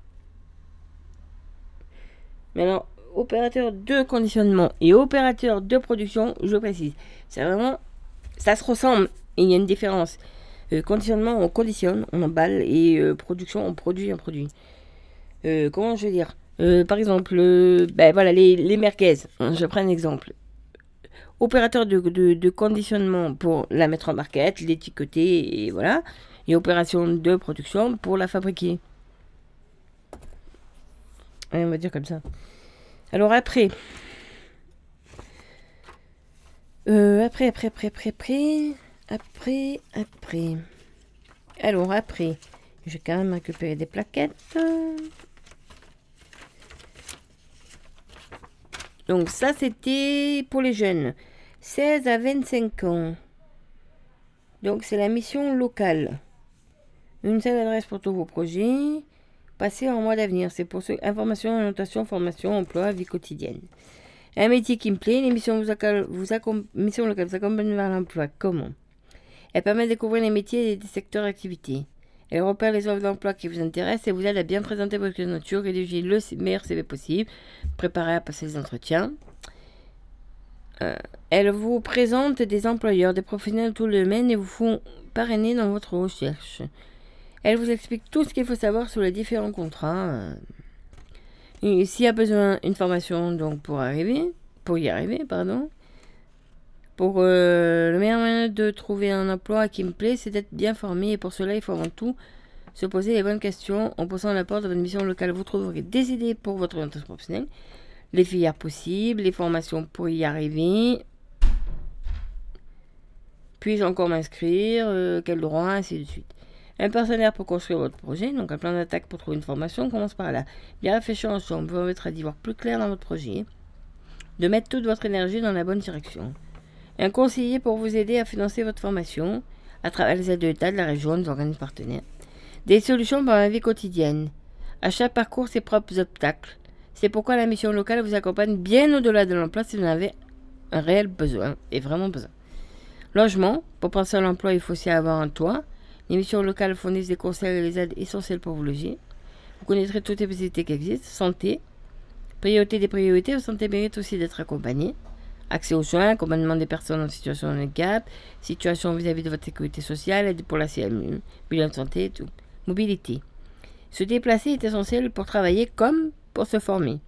Mais alors, opérateur de conditionnement et opérateur de production, je précise, c'est vraiment, ça se ressemble il y a une différence. Euh, conditionnement, on conditionne, on emballe et euh, production, on produit un produit. Euh, comment je veux dire? Euh, Par exemple, euh, ben voilà, les, les hein, je prends un exemple. Opérateur de, conditionnement pour la mettre en marquette, l'étiqueter et voilà. Et opération de production pour la fabriquer. On va dire comme ça. Alors après. Après, après, après, après, après. Après, après. Alors après. Je vais quand même récupérer des plaquettes. Donc ça, c'était pour les jeunes. 16 à 25 ans. Donc c'est la mission locale. Une seule adresse pour tous vos projets. Passez en mois d'avenir. C'est pour ceux information, orientation, formation, emploi, vie quotidienne. Un métier qui me plaît. L'émission vous, vous accom- vous accompagne vers l'emploi. Comment? Elle permet de découvrir les métiers et des secteurs d'activité. Elle repère les offres d'emploi qui vous intéressent et vous aide à bien présenter votre candidature, rédiger le meilleur CV possible, préparer à passer les entretiens. Euh, elle vous présente des employeurs, des professionnels de tout le domaine et vous font parrainer dans votre recherche. Elle vous explique tout ce qu'il faut savoir sur les différents contrats. euh. S'il y a besoin d'une formation donc pour arriver, pour y arriver, pardon. Pour euh, le meilleur moyen de trouver un emploi qui me plaît, c'est d'être bien formé et pour cela, il faut avant tout se poser les bonnes questions en posant la porte de votre mission locale. Vous trouverez des idées pour votre orientation professionnelle, les filières possibles, les formations pour y arriver. Puis-je encore m'inscrire euh, Quel droit Ainsi de suite. Un partenaire pour construire votre projet, donc un plan d'attaque pour trouver une formation, commence par là. Bien réfléchir ensemble vous permettra d'y voir plus clair dans votre projet, de mettre toute votre énergie dans la bonne direction. Un conseiller pour vous aider à financer votre formation à travers les aides de l'État, de la région, des organismes partenaires. Des solutions pour la vie quotidienne. À chaque parcours, ses propres obstacles. C'est pourquoi la mission locale vous accompagne bien au-delà de l'emploi si vous en avez un réel besoin, et vraiment besoin. Logement. Pour penser à l'emploi, il faut aussi avoir un toit. Les missions locales fournissent des conseils et les aides essentielles pour vous loger. Vous connaîtrez toutes les possibilités qui existent. Santé. Priorité des priorités. Votre santé mérite aussi d'être accompagnée. Accès aux soins, accompagnement des personnes en situation de handicap, situation vis-à-vis de votre sécurité sociale, aide pour la CMU, bilan de santé et tout. Mobilité. Se déplacer est essentiel pour travailler comme pour se former.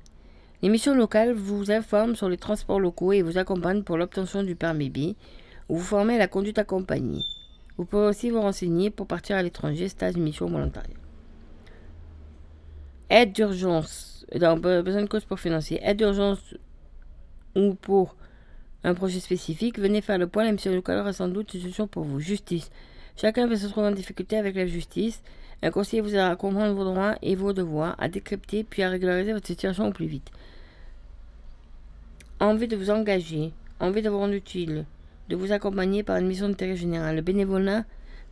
Les missions locales vous informent sur les transports locaux et vous accompagnent pour l'obtention du permis B ou vous formez à la conduite accompagnée. Vous pouvez aussi vous renseigner pour partir à l'étranger, stage, mission, volontariat. Aide d'urgence. Besoin de cause pour financer. Aide d'urgence ou pour un projet spécifique, venez faire le point. La mission locale aura sans doute une solution pour vous. Justice. Chacun peut se trouver en difficulté avec la justice. Un conseiller vous aidera à comprendre vos droits et vos devoirs, à décrypter puis à régulariser votre situation au plus vite. Envie de vous engager, envie de vous rendre utile, de vous accompagner par une mission d'intérêt général. Le bénévolat,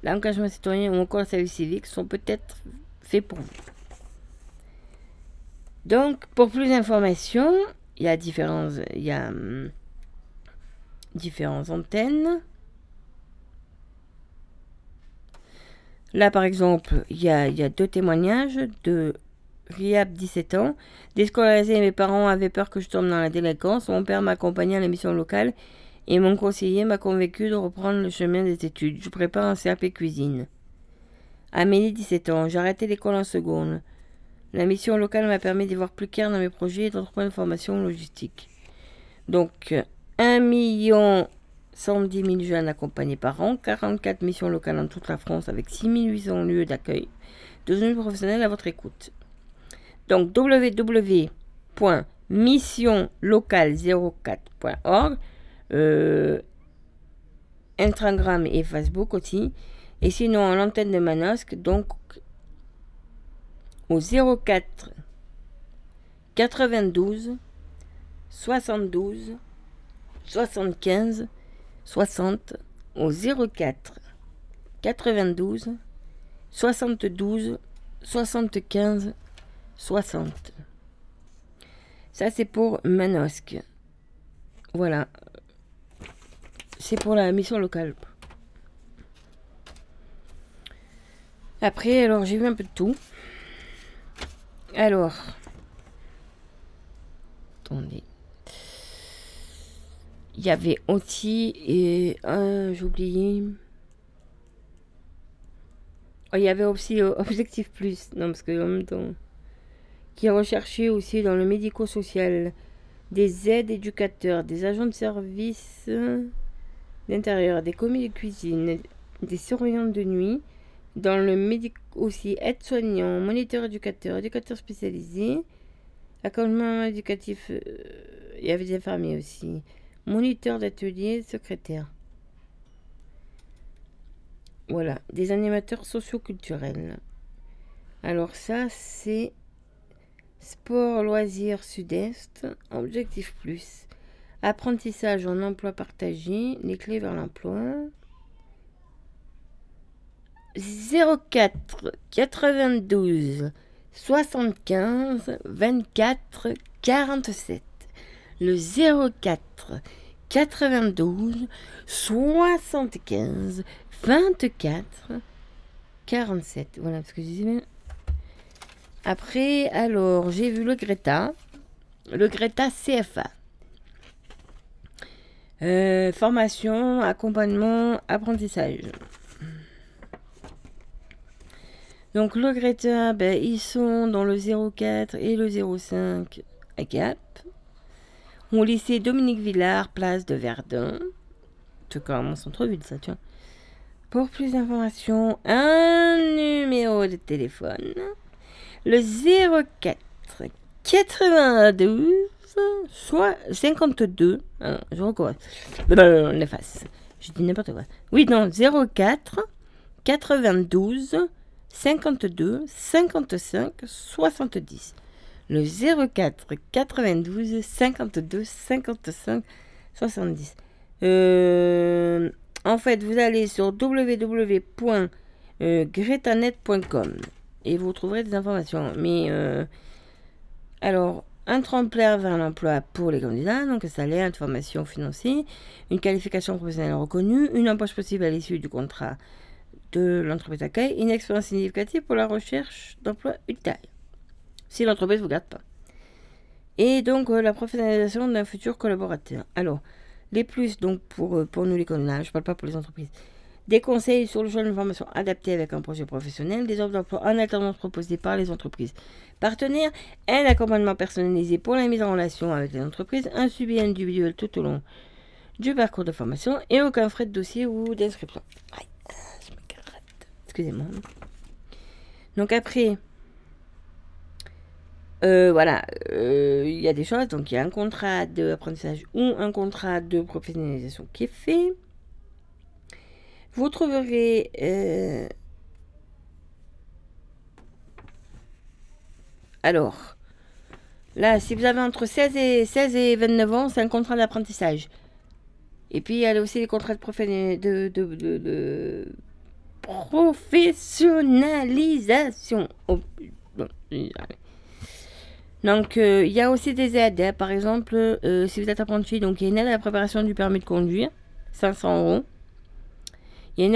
l'engagement citoyen ou encore le service civique sont peut-être faits pour vous. Donc, pour plus d'informations, il y a différents, il hum, différentes antennes. Là, par exemple, il y a, deux témoignages de Riab, 17 ans. Déscolarisé, mes parents avaient peur que je tombe dans la délinquance. Mon père m'accompagnait à la mission locale et mon conseiller m'a convaincu de reprendre le chemin des études. Je prépare un CAP cuisine. Amélie, 17 ans. J'ai arrêté l'école en seconde. La mission locale m'a permis d'y voir plus clair dans mes projets et d'entreprendre une formation logistique. Donc, 1 million 110 000 jeunes accompagnés par an, 44 missions locales dans toute la France avec 6 800 lieux d'accueil, 12 000 professionnels à votre écoute. Donc www.missionlocale04.org, euh, Instagram et Facebook aussi. Et sinon, l'antenne de Manosque, donc au 04 92 72 75 60 au 04 92 72 75 60. Ça c'est pour Manosque. Voilà. C'est pour la mission locale. Après, alors j'ai vu un peu de tout. Alors. Attendez. Il y avait aussi. Et. j'ai oublié. Oh, il y avait aussi euh, <laughs> Objectif Plus. Non, parce que en même temps. Qui a recherché aussi dans le médico-social des aides éducateurs, des agents de service d'intérieur, des commis de cuisine, des surveillants de nuit dans le médic aussi aide-soignant, moniteur éducateur, éducateur spécialisé, accompagnement éducatif, euh, il y avait des infirmiers aussi, moniteur d'atelier, secrétaire. Voilà, des animateurs socioculturels. Alors ça, c'est sport, loisirs, sud-est, objectif plus, apprentissage en emploi partagé, les clés vers l'emploi. 04 92 75 24 47. Le 04 92 75 24 47. Voilà, parce que je disais. Après, alors, j'ai vu le Greta. Le Greta CFA. Euh, formation, accompagnement, apprentissage. Donc le Greta, ben, ils sont dans le 04 et le 05 à Gap. Au lycée Dominique Villard, place de Verdun. Même centre-ville, ça, tiens. Pour plus d'informations, un numéro de téléphone. Le 04 92 soit 52. Alors, je recommence. On efface. Je dis n'importe quoi. Oui, non, 04 92 52 55 70. Le 04 92 52 55 70. en fait, vous allez sur www.gretanet.com et vous trouverez des informations. Mais euh, alors, un tremplin vers l'emploi pour les candidats, donc un salaire, une formation financière, une qualification professionnelle reconnue, une embauche possible à l'issue du contrat de l'entreprise d'accueil, une expérience significative pour la recherche d'emploi utile, si l'entreprise ne vous garde pas. Et donc euh, la professionnalisation d'un futur collaborateur. Alors, les plus, donc pour, euh, pour nous les candidats, je ne parle pas pour les entreprises, des conseils sur le choix de formation adaptée avec un projet professionnel, des offres d'emploi en alternance proposées par les entreprises partenaires, un accompagnement personnalisé pour la mise en relation avec les entreprises, un suivi individuel tout au long du parcours de formation et aucun frais de dossier ou d'inscription. Excusez-moi. Donc après, euh, voilà, euh, il y a des choses. Donc il y a un contrat d'apprentissage ou un contrat de professionnalisation qui est fait. Vous trouverez euh, alors là, si vous avez entre 16 et 16 et 29 ans, c'est un contrat d'apprentissage. Et puis il y a aussi les contrats de, de, de professionnalisation. Oh, donc, euh, il y a aussi des aides. Par exemple, euh, si vous êtes apprenti, donc il y a une aide à la préparation du permis de conduire, 500 euros. Il y a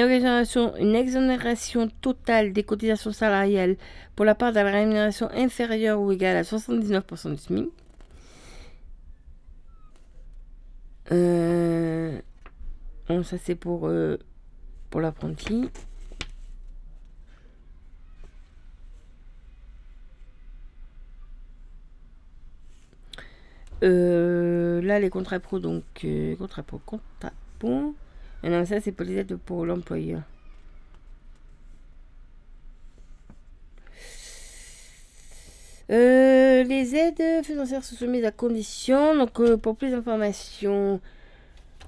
une exonération, totale des cotisations salariales pour la part de la rémunération inférieure ou égale à 79% du SMIC. Euh, bon, ça c'est pour l'apprenti. Euh, là, les contrats pro, donc, euh, contrats pro, contrats pro. Et non, ça, c'est pour les aides pour l'employeur. Euh, les aides financières sont soumises à condition. Donc, euh, pour plus d'informations,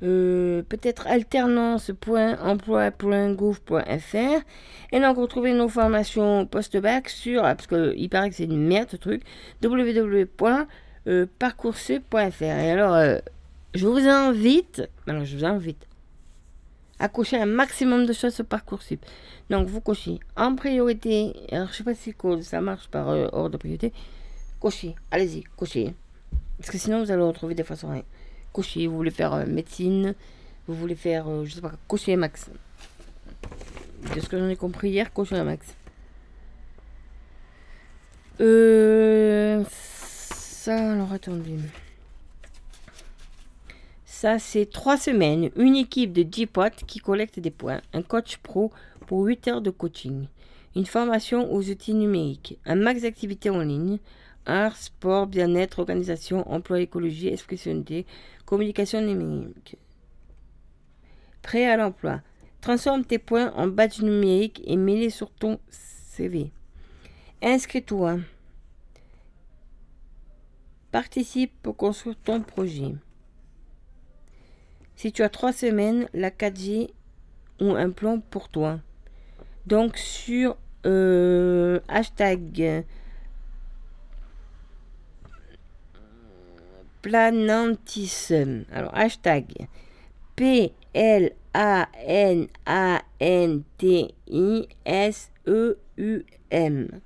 peut-être alternance.emploi.gouv.fr. Et donc, retrouvez nos formations post-bac sur, ah, parce qu'il paraît que c'est une merde ce truc, www.parcoursup.fr. Et alors, je vous invite, alors je vous invite à cocher un maximum de choses sur Parcoursup. Donc, vous cochez en priorité. Alors, je sais pas si ça marche par euh, ordre de priorité. Cochez. Allez-y, cochez. Parce que sinon, vous allez retrouver des sans rien. Cochez. Vous voulez faire euh, médecine. Vous voulez faire, euh, je sais pas, cocher max. De ce que j'en ai compris hier, cocher max. Euh. Ça, alors attendez. Ça, c'est trois semaines. Une équipe de 10 potes qui collecte des points. Un coach pro pour 8 heures de coaching. Une formation aux outils numériques. Un max d'activités en ligne. Art, sport, bien-être, organisation, emploi, écologie, expressionnité, communication numérique. Prêt à l'emploi. Transforme tes points en badge numérique et mets-les sur ton CV. Inscris-toi. Participe pour construire ton projet. Si tu as trois semaines, la 4G ont un plan pour toi. Donc sur euh, hashtag planantisme. Alors hashtag P L A N A N T I S E U M.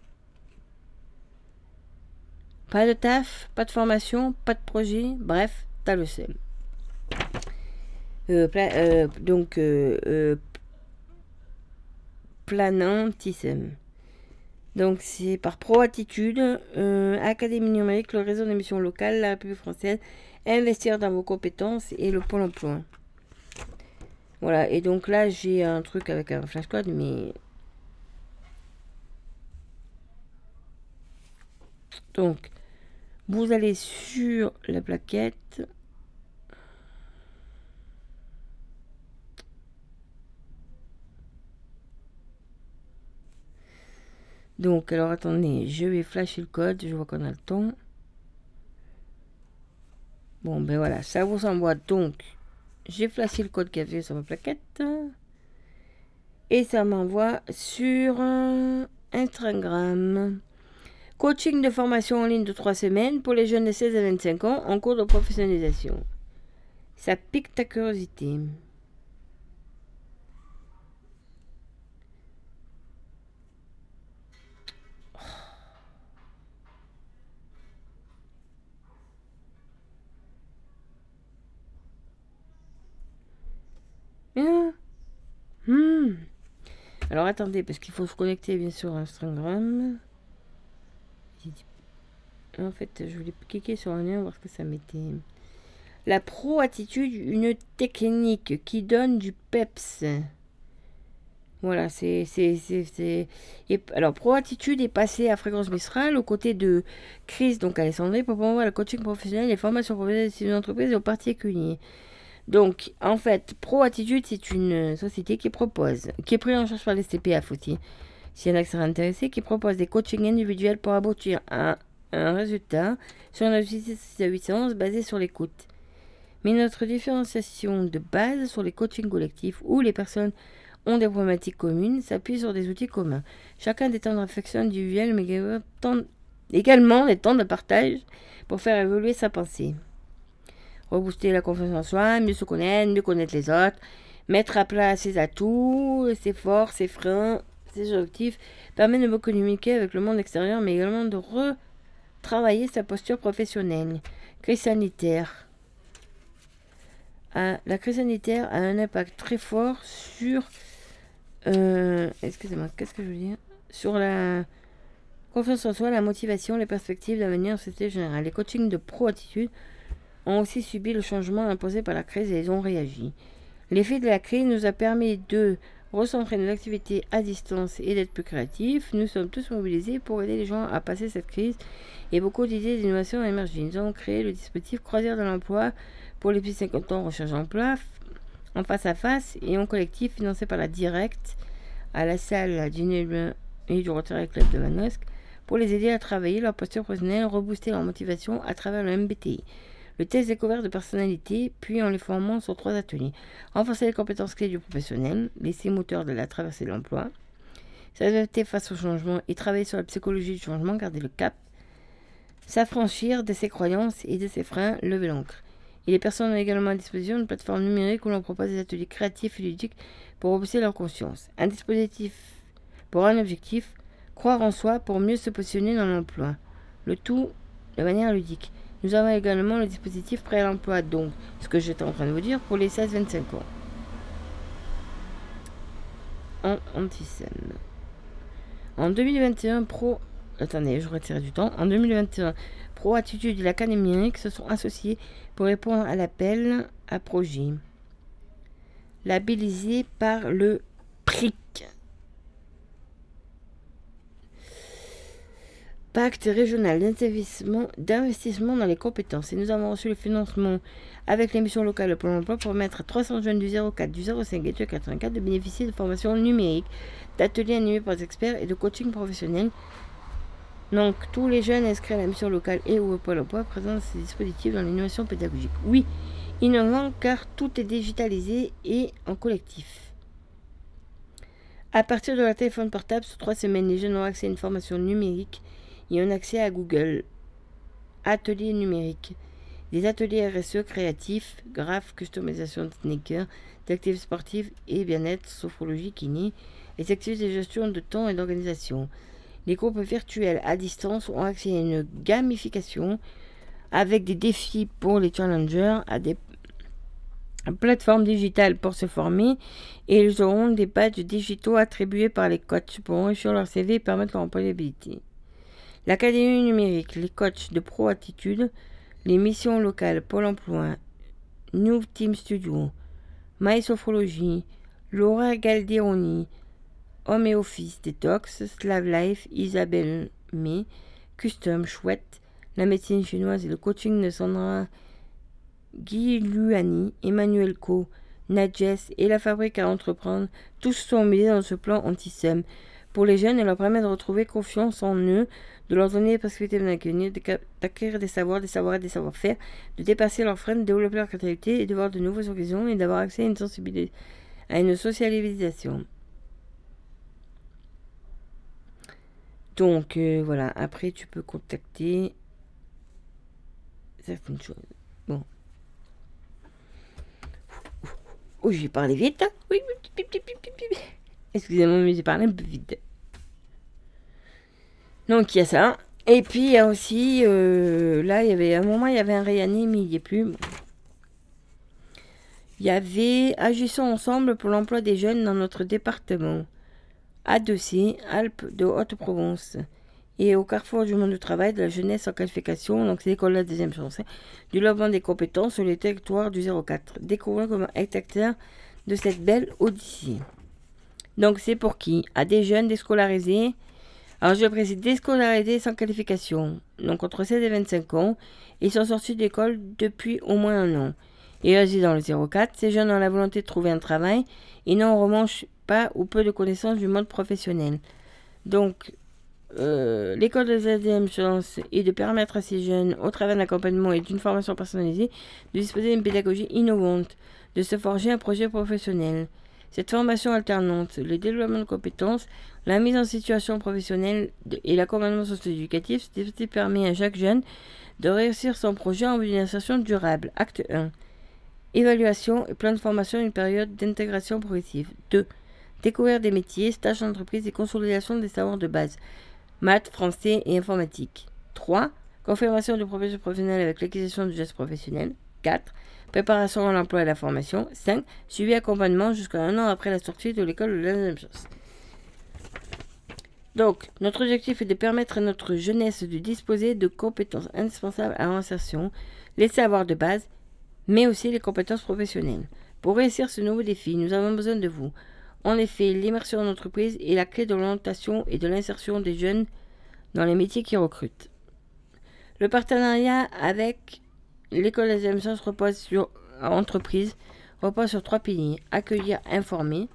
Pas de taf, pas de formation, pas de projet, bref, t'as le seum. Euh, euh, donc euh, planantisme. Donc c'est par pro-attitude, Académie numérique, le réseau d'émissions locales, la République française, investir dans vos compétences et le pôle emploi. Voilà, et donc là j'ai un truc avec un flashcode, mais... Donc, vous allez sur la plaquette. Donc, alors attendez, je vais flasher le code. Je vois qu'on a le temps. Bon, ben voilà, ça vous envoie donc. J'ai flashé le code qu'il y avait sur ma plaquette. Et ça m'envoie sur Instagram. Coaching de formation en ligne de 3 semaines pour les jeunes de 16 à 25 ans en cours de professionnalisation. Ça pique ta curiosité. Hmm. Alors attendez, parce qu'il faut se connecter bien sûr à Instagram. En fait, je voulais cliquer sur un lien voir ce que ça mettait. La pro-attitude, une technique qui donne du peps. Voilà, c'est. Alors, pro-attitude est passé à Fréquence Mistral aux côtés de Chris, donc Alessandrie, pour promouvoir le coaching professionnel, les formations professionnelles des entreprises et aux particuliers. Donc, en fait, Pro Attitude, c'est une société qui propose, qui est prise en charge par les CPF aussi, si y en a qui intéressés, qui propose des coachings individuels pour aboutir à un résultat sur un objectif de 811 basé sur l'écoute. Mais notre différenciation de base sur les coachings collectifs où les personnes ont des problématiques communes s'appuie sur des outils communs. Chacun des temps de réflexion individuelle, mais également des temps de partage pour faire évoluer sa pensée rebooster la confiance en soi, mieux se connaître, mieux connaître les autres, mettre à plat ses atouts, ses forces, ses freins, ses objectifs, permet de mieux communiquer avec le monde extérieur, mais également de retravailler sa posture professionnelle. Crise sanitaire. Ah, la crise sanitaire a un impact très fort sur. Euh, excusez-moi, qu'est-ce que je veux dire? Sur la confiance en soi, la motivation, les perspectives d'avenir en société générale. Les coachings de pro-attitude ont aussi subi le changement imposé par la crise et ils ont réagi. L'effet de la crise nous a permis de recentrer nos activités à distance et d'être plus créatifs. Nous sommes tous mobilisés pour aider les gens à passer cette crise et beaucoup d'idées d'innovation ont émergé. Nous avons créé le dispositif Croisière de l'emploi pour les plus de 50 ans recherche d'emploi en face à face et en collectif financé par la Directe à la salle du et du Rotary Club de Manosque pour les aider à travailler leur posture professionnelle, rebooster leur motivation à travers le MBTI. Le test découvert de personnalité, puis en les formant sur trois ateliers. Renforcer les compétences clés du professionnel, les six moteurs de la traversée de l'emploi, s'adapter face au changement et travailler sur la psychologie du changement, garder le cap, s'affranchir de ses croyances et de ses freins, lever l'encre. Et les personnes ont également à disposition une plateforme numérique où l'on propose des ateliers créatifs et ludiques pour repousser leur conscience. Un dispositif pour un objectif, croire en soi pour mieux se positionner dans l'emploi. Le tout de manière ludique. Nous avons également le dispositif prêt à l'emploi, donc ce que j'étais en train de vous dire pour les 16-25 ans. En En 2021, Pro. Attendez, je retire du temps. En 2021, Pro Attitude et l'Académie se sont associés pour répondre à l'appel à projet. Labellisé par le PRIC. Pacte régional d'investissement dans les compétences. Et nous avons reçu le financement avec l'émission locale pour l'emploi pour permettre à 300 jeunes du 04, du 05 et du 84 de bénéficier de formations numériques, d'ateliers animés par des experts et de coaching professionnel. Donc, tous les jeunes inscrits à la mission locale et au Pôle emploi présentent ces dispositifs dans l'innovation pédagogique. Oui, innovant car tout est digitalisé et en collectif. À partir de leur téléphone portable, sur trois semaines, les jeunes ont accès à une formation numérique et un accès à Google. Ateliers numériques. Des ateliers RSE créatifs, graphes, customisation de sneakers, d'actifs sportifs et bien-être, sophrologie, kiné, les activités de gestion de temps et d'organisation. Les groupes virtuels à distance ont accès à une gamification avec des défis pour les challengers, à des plateformes digitales pour se former et ils auront des badges digitaux attribués par les coachs pour enrichir leur CV et permettre leur employabilité. L'Académie numérique, les coachs de pro-attitude, les missions locales Pôle emploi, New Team Studio, MySophrologie, Laura Galderoni, Home et Office Detox, Slav Life, Isabelle May, Custom Chouette, la médecine chinoise et le coaching de Sandra Guy Luani, Emmanuel Co, Nadjes et la fabrique à entreprendre, tous sont mêlés dans ce plan anti-SEM pour les jeunes et leur permet de retrouver confiance en eux, de leur donner des possibilités d'acquérir des savoirs, des savoirs et des savoir-faire, de dépasser leurs freins, de développer leur créativité et de voir de nouvelles horizons et d'avoir accès à une sensibilité, à une socialisation. Donc euh, voilà, après tu peux contacter certaines choses. Bon. Oh, j'ai parlé vite. Oui, Excusez-moi, mais j'ai parlé un peu vite. Donc il y a ça. Et puis il y a aussi, euh, là, il y avait un moment, il y avait un Rayani, mais il n'y est plus. Il y avait Agissons ensemble pour l'emploi des jeunes dans notre département. A2C, Alpes de Haute-Provence. Et au carrefour du monde du travail, de la jeunesse en qualification, donc c'est l'école de la deuxième chance, hein, du développement des compétences sur les territoires du 04. Découvrons comment être acteur de cette belle odyssée. Donc c'est pour qui? À des jeunes déscolarisés. Alors je précise déscolarisés sans qualification. Donc entre 16 et 25 ans. Ils sont sortis d'école depuis au moins un an. Et résident dans le 04. Ces jeunes ont la volonté de trouver un travail et n'ont en revanche pas ou peu de connaissances du monde professionnel. Donc euh, l'école de la deuxième chance est de permettre à ces jeunes, au travers d'un accompagnement et d'une formation personnalisée, de disposer d'une pédagogie innovante, de se forger un projet professionnel. Cette formation alternante, le développement de compétences, la mise en situation professionnelle et l'accompagnement socio-éducatif, permet à chaque jeune de réussir son projet en vue d'une insertion durable. Acte 1. Évaluation et plan de formation une période d'intégration progressive. 2. Découvrir des métiers, stages d'entreprise et consolidation des savoirs de base. Maths, français et informatique. 3. Confirmation du professeur professionnel avec l'acquisition du geste professionnel. 4 préparation à l'emploi et à la formation. 5. Suivi accompagnement jusqu'à un an après la sortie de l'école de la deuxième chance. Donc, notre objectif est de permettre à notre jeunesse de disposer de compétences indispensables à l'insertion, les savoirs de base, mais aussi les compétences professionnelles. Pour réussir ce nouveau défi, nous avons besoin de vous. En effet, l'immersion en entreprise est la clé de l'orientation et de l'insertion des jeunes dans les métiers qui recrutent. Le partenariat avec L'école des repose sur entreprise, repose sur trois piliers accueillir, informer,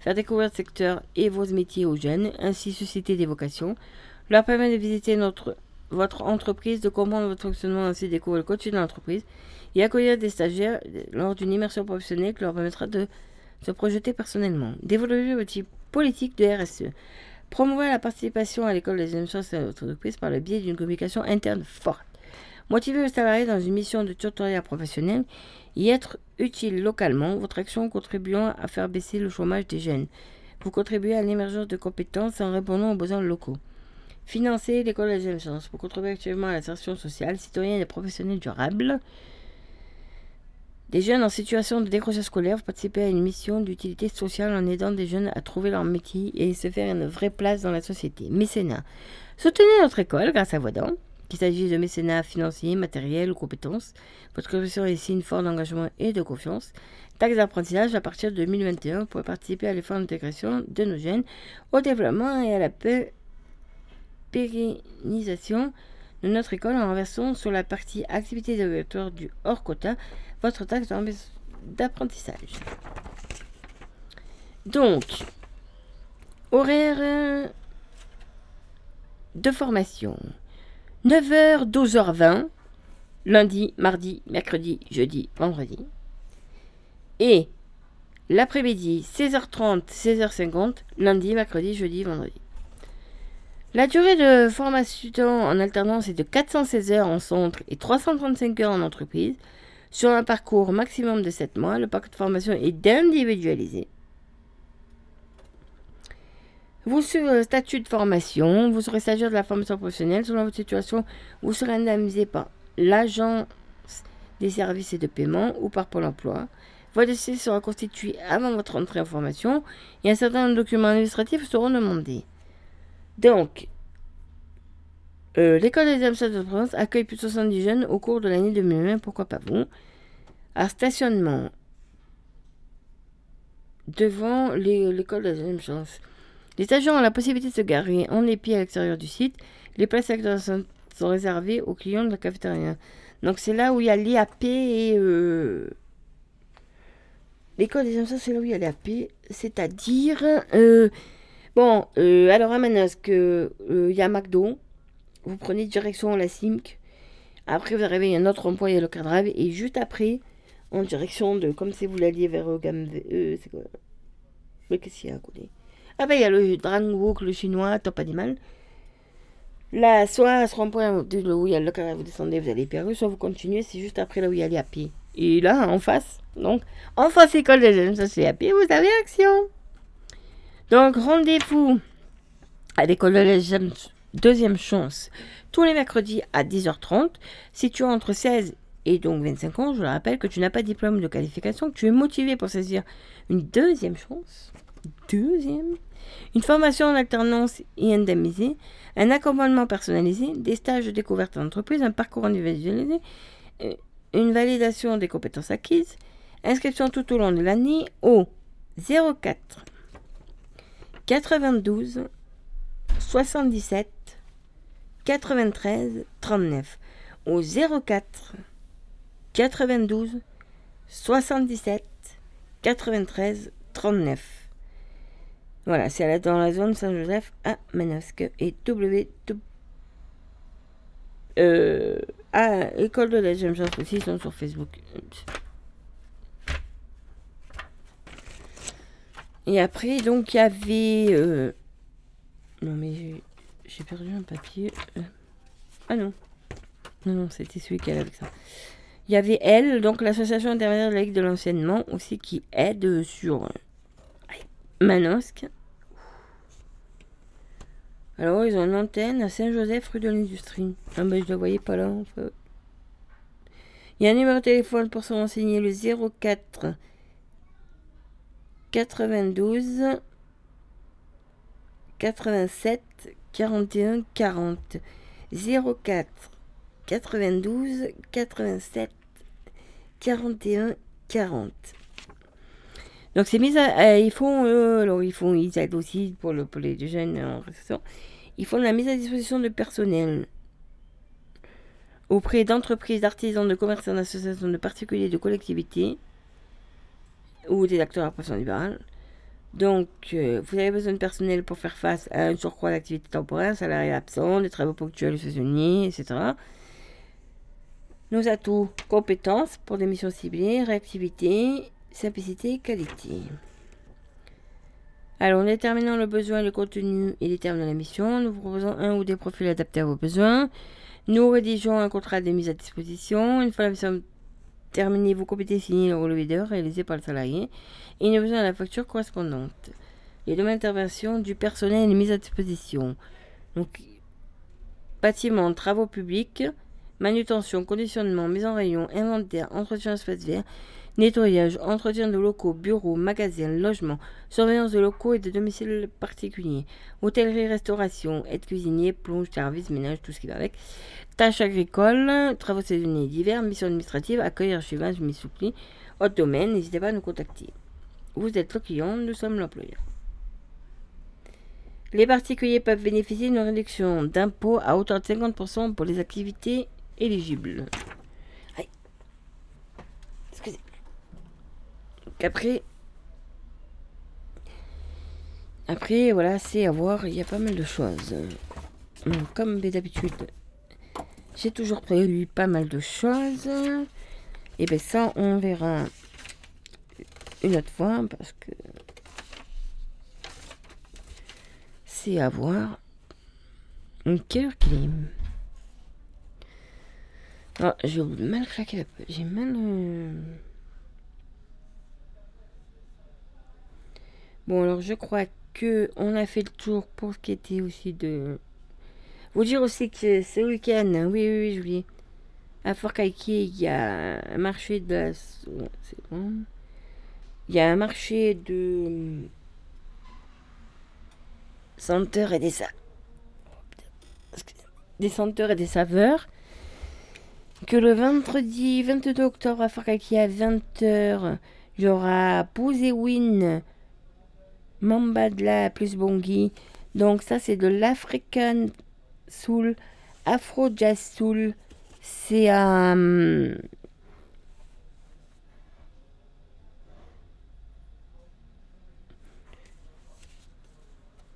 faire découvrir le secteur et vos métiers aux jeunes, ainsi susciter des vocations. leur permet de visiter votre entreprise, de comprendre votre fonctionnement ainsi découvrir le contenu de l'entreprise et accueillir des stagiaires lors d'une immersion professionnelle qui leur permettra de se projeter personnellement. Développer votre politique de RSE. Promouvoir la participation à l'école des émissions de votre entreprise par le biais d'une communication interne forte. Motiver le salarié dans une mission de tutoriel professionnel y être utile localement, votre action contribuant à faire baisser le chômage des jeunes. Vous contribuez à l'émergence de compétences en répondant aux besoins locaux. Financer l'école des jeunes chances pour contribuer actuellement à l'insertion sociale, citoyenne et professionnelle durable. Des jeunes en situation de décrochage scolaire participer à une mission d'utilité sociale en aidant des jeunes à trouver leur métier et se faire une vraie place dans la société. Mécénat. Soutenez notre école grâce à vos dons qu'il s'agisse de mécénat financier, matériel ou compétences. Votre contribution est signe fort d'engagement et de confiance. Taxe d'apprentissage à partir de 2021 pour participer à l'effort d'intégration de nos jeunes, au développement et à la pérennisation de notre école en renversant sur la partie activité d'ouverture du hors quota votre taxe d'apprentissage. Donc, horaire de formation. 9h, 12h20, lundi, mardi, mercredi, jeudi, vendredi. Et l'après-midi, 16h30, 16h50, lundi, mercredi, jeudi, vendredi. La durée de formation en alternance est de 416 heures en centre et 335 heures en entreprise. Sur un parcours maximum de 7 mois, le parcours de formation est individualisé. Vous serez le statut de formation, vous serez stagiaire de la formation professionnelle. Selon votre situation, vous serez indemnisé par l'agent des services et de paiement ou par Pôle emploi. Votre dossier sera constitué avant votre entrée en formation et un certain nombre de documents administratifs seront demandés. Donc, euh, l'école des administrateurs de province accueille plus de 70 jeunes au cours de l'année 2020, pourquoi pas vous? À stationnement devant l'école des administrateurs les agents ont la possibilité de se garer en épi à l'extérieur du site. Les places sont, sont réservées aux clients de la cafétéria. Donc c'est là où il y a l'IAP et... Euh, L'école des enfants, c'est là où il y a l'IAP. C'est-à-dire... Euh, bon, euh, alors à Manosque, il y a McDo. Vous prenez direction la CIMC. Après, vous arrivez à un autre rond-point, il y a le Et juste après, en direction de... Comme si vous l'alliez vers Gamme... c'est Mais qu'est-ce qu'il a à côté? Ah ben il y a le Drangwook, le chinois, top animal. Là, soit à ce rond-point où il y a le carré, vous descendez, vous allez perdu, soit vous continuez, c'est juste après là où il y a les. Et là, en face, donc, en face école des jeunes, ça c'est à vous avez action. Donc, rendez-vous à l'école de jeunes, deuxième chance, tous les mercredis à 10h30. Si tu as entre 16 et donc 25 ans, je le rappelle que tu n'as pas de diplôme de qualification, que tu es motivé pour saisir une deuxième chance. Deuxième. Une formation en alternance et indemnisée, un accompagnement personnalisé, des stages de découverte d'entreprise, un parcours individualisé, euh, une validation des compétences acquises, inscription tout au long de l'année au 04 92 77 93 39 au 04 92 77 93 39 voilà, c'est dans la zone Saint-Joseph à Manosque et W. Euh, à École de la Jeune aussi, ils sont sur Facebook. Et après, donc, il y avait. Euh, non, mais j'ai perdu un papier. Euh, ah non. Non, non, c'était celui qui allait avec ça. Il y avait elle, donc l'association intermédiaire de la Ligue de l'enseignement, aussi qui aide sur Manosque. Alors, ils ont une antenne à Saint-Joseph, rue de l'Industrie. Ah ben, je ne la voyais pas là, en fait. Il y a un numéro de téléphone pour se renseigner, le 04 92 87 41 40. 04 92 87 41 40. Donc c'est mis à, ils font alors ils font ils aident aussi pour, le, pour les jeunes en réception. Ils font la mise à disposition de personnel auprès d'entreprises, d'artisans, de commerçants, d'associations, de particuliers, de collectivités ou des acteurs à pression libérale Donc, euh, vous avez besoin de personnel pour faire face à un surcroît d'activité temporaire, salarié absent, des travaux ponctuels saisonniers, etc. Nos atouts, compétences pour des missions ciblées, réactivité, simplicité, qualité. Alors, en déterminant le besoin, le contenu et les termes de la mission, nous vous proposons un ou des profils adaptés à vos besoins. Nous rédigeons un contrat de mise à disposition. Une fois la mission terminée, vous complétez signer le relevé d'heures réalisé par le salarié et a besoin de la facture correspondante. Les domaines d'intervention du personnel et mise à disposition. Donc, bâtiment, travaux publics, manutention, conditionnement, mise en rayon, inventaire, entretien d'espace vert, nettoyage, entretien de locaux, bureaux, magasins, logements, surveillance de locaux et de domiciles particuliers, hôtellerie, restauration, aide cuisinier, plonge, service, ménage, tout ce qui va avec, tâches agricoles, travaux saisonniers divers, missions administratives, accueil, archivage, mise sous pli, autre domaine, n'hésitez pas à nous contacter. Vous êtes le client, nous sommes l'employeur. Les particuliers peuvent bénéficier d'une réduction d'impôt à hauteur de 50% pour les activités éligibles. Après, après, voilà, c'est à voir, il y a pas mal de choses. Comme d'habitude, j'ai toujours prévu pas mal de choses. Et bien ça, on verra une autre fois parce que c'est à voir. Quelle heure qu'il est ah, J'ai mal claqué la J'ai mal. Euh, bon, alors je crois que on a fait le tour pour ce qui était aussi de. Vous dire aussi que ce week-end, oui, oui, oui, j'oublie. À Fort il y a un marché de la. C'est bon. Il y a un marché de senteurs et des des senteurs et des saveurs que le vendredi 22 octobre à Fakaki à 20h il y aura Win Mambadla plus Bongi donc ça c'est de l'African Soul Afro Jazz Soul c'est un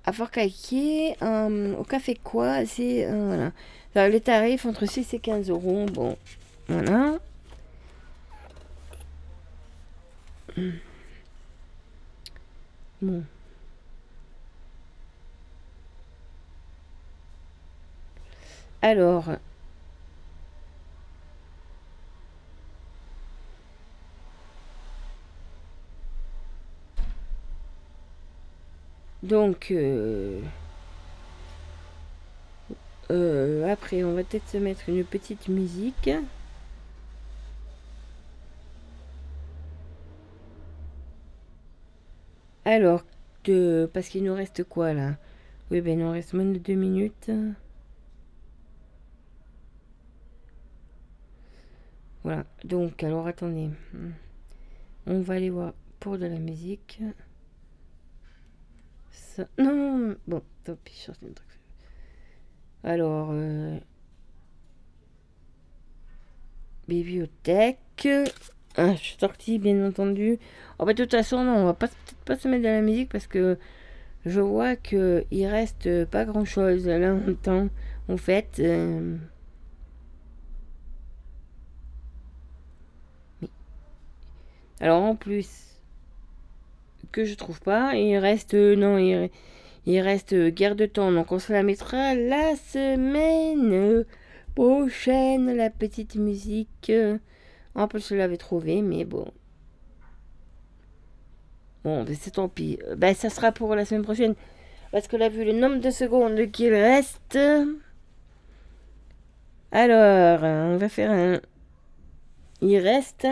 à Fort au café quoi, c'est euh, voilà. les tarifs entre 6 et 15 euros. Bon, voilà. Bon. Alors, Donc, euh, euh, après, on va peut-être se mettre une petite musique. Alors, parce qu'il nous reste quoi là? Oui, ben il nous reste moins de deux minutes. Voilà, donc, alors attendez. On va aller voir pour de la musique. Non, bon, tant pis, Alors, euh, bibliothèque. Ah, je suis sortie, bien entendu. Oh, bah, de toute façon, non, on va pas, peut-être pas se mettre dans la musique parce que je vois que il reste pas grand chose là en temps. En fait, euh, alors en plus, que je trouve pas. Il reste, euh, non, il, reste euh, guerre de temps. Donc on se la mettra la semaine prochaine, la petite musique. En plus, je l'avais trouvé, mais bon. Bon, ben c'est tant pis. Ben, ça sera pour la semaine prochaine. Parce que là, vu le nombre de secondes qu'il reste. Alors, on va faire un. Il reste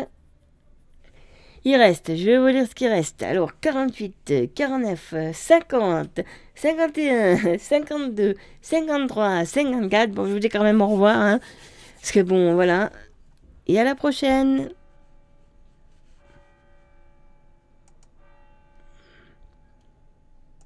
il reste, je vais vous dire ce qui reste. Alors, 48, 49, 50, 51, 52, 53, 54. Bon, je vous dis quand même au revoir. Hein, parce que bon, voilà. Et à la prochaine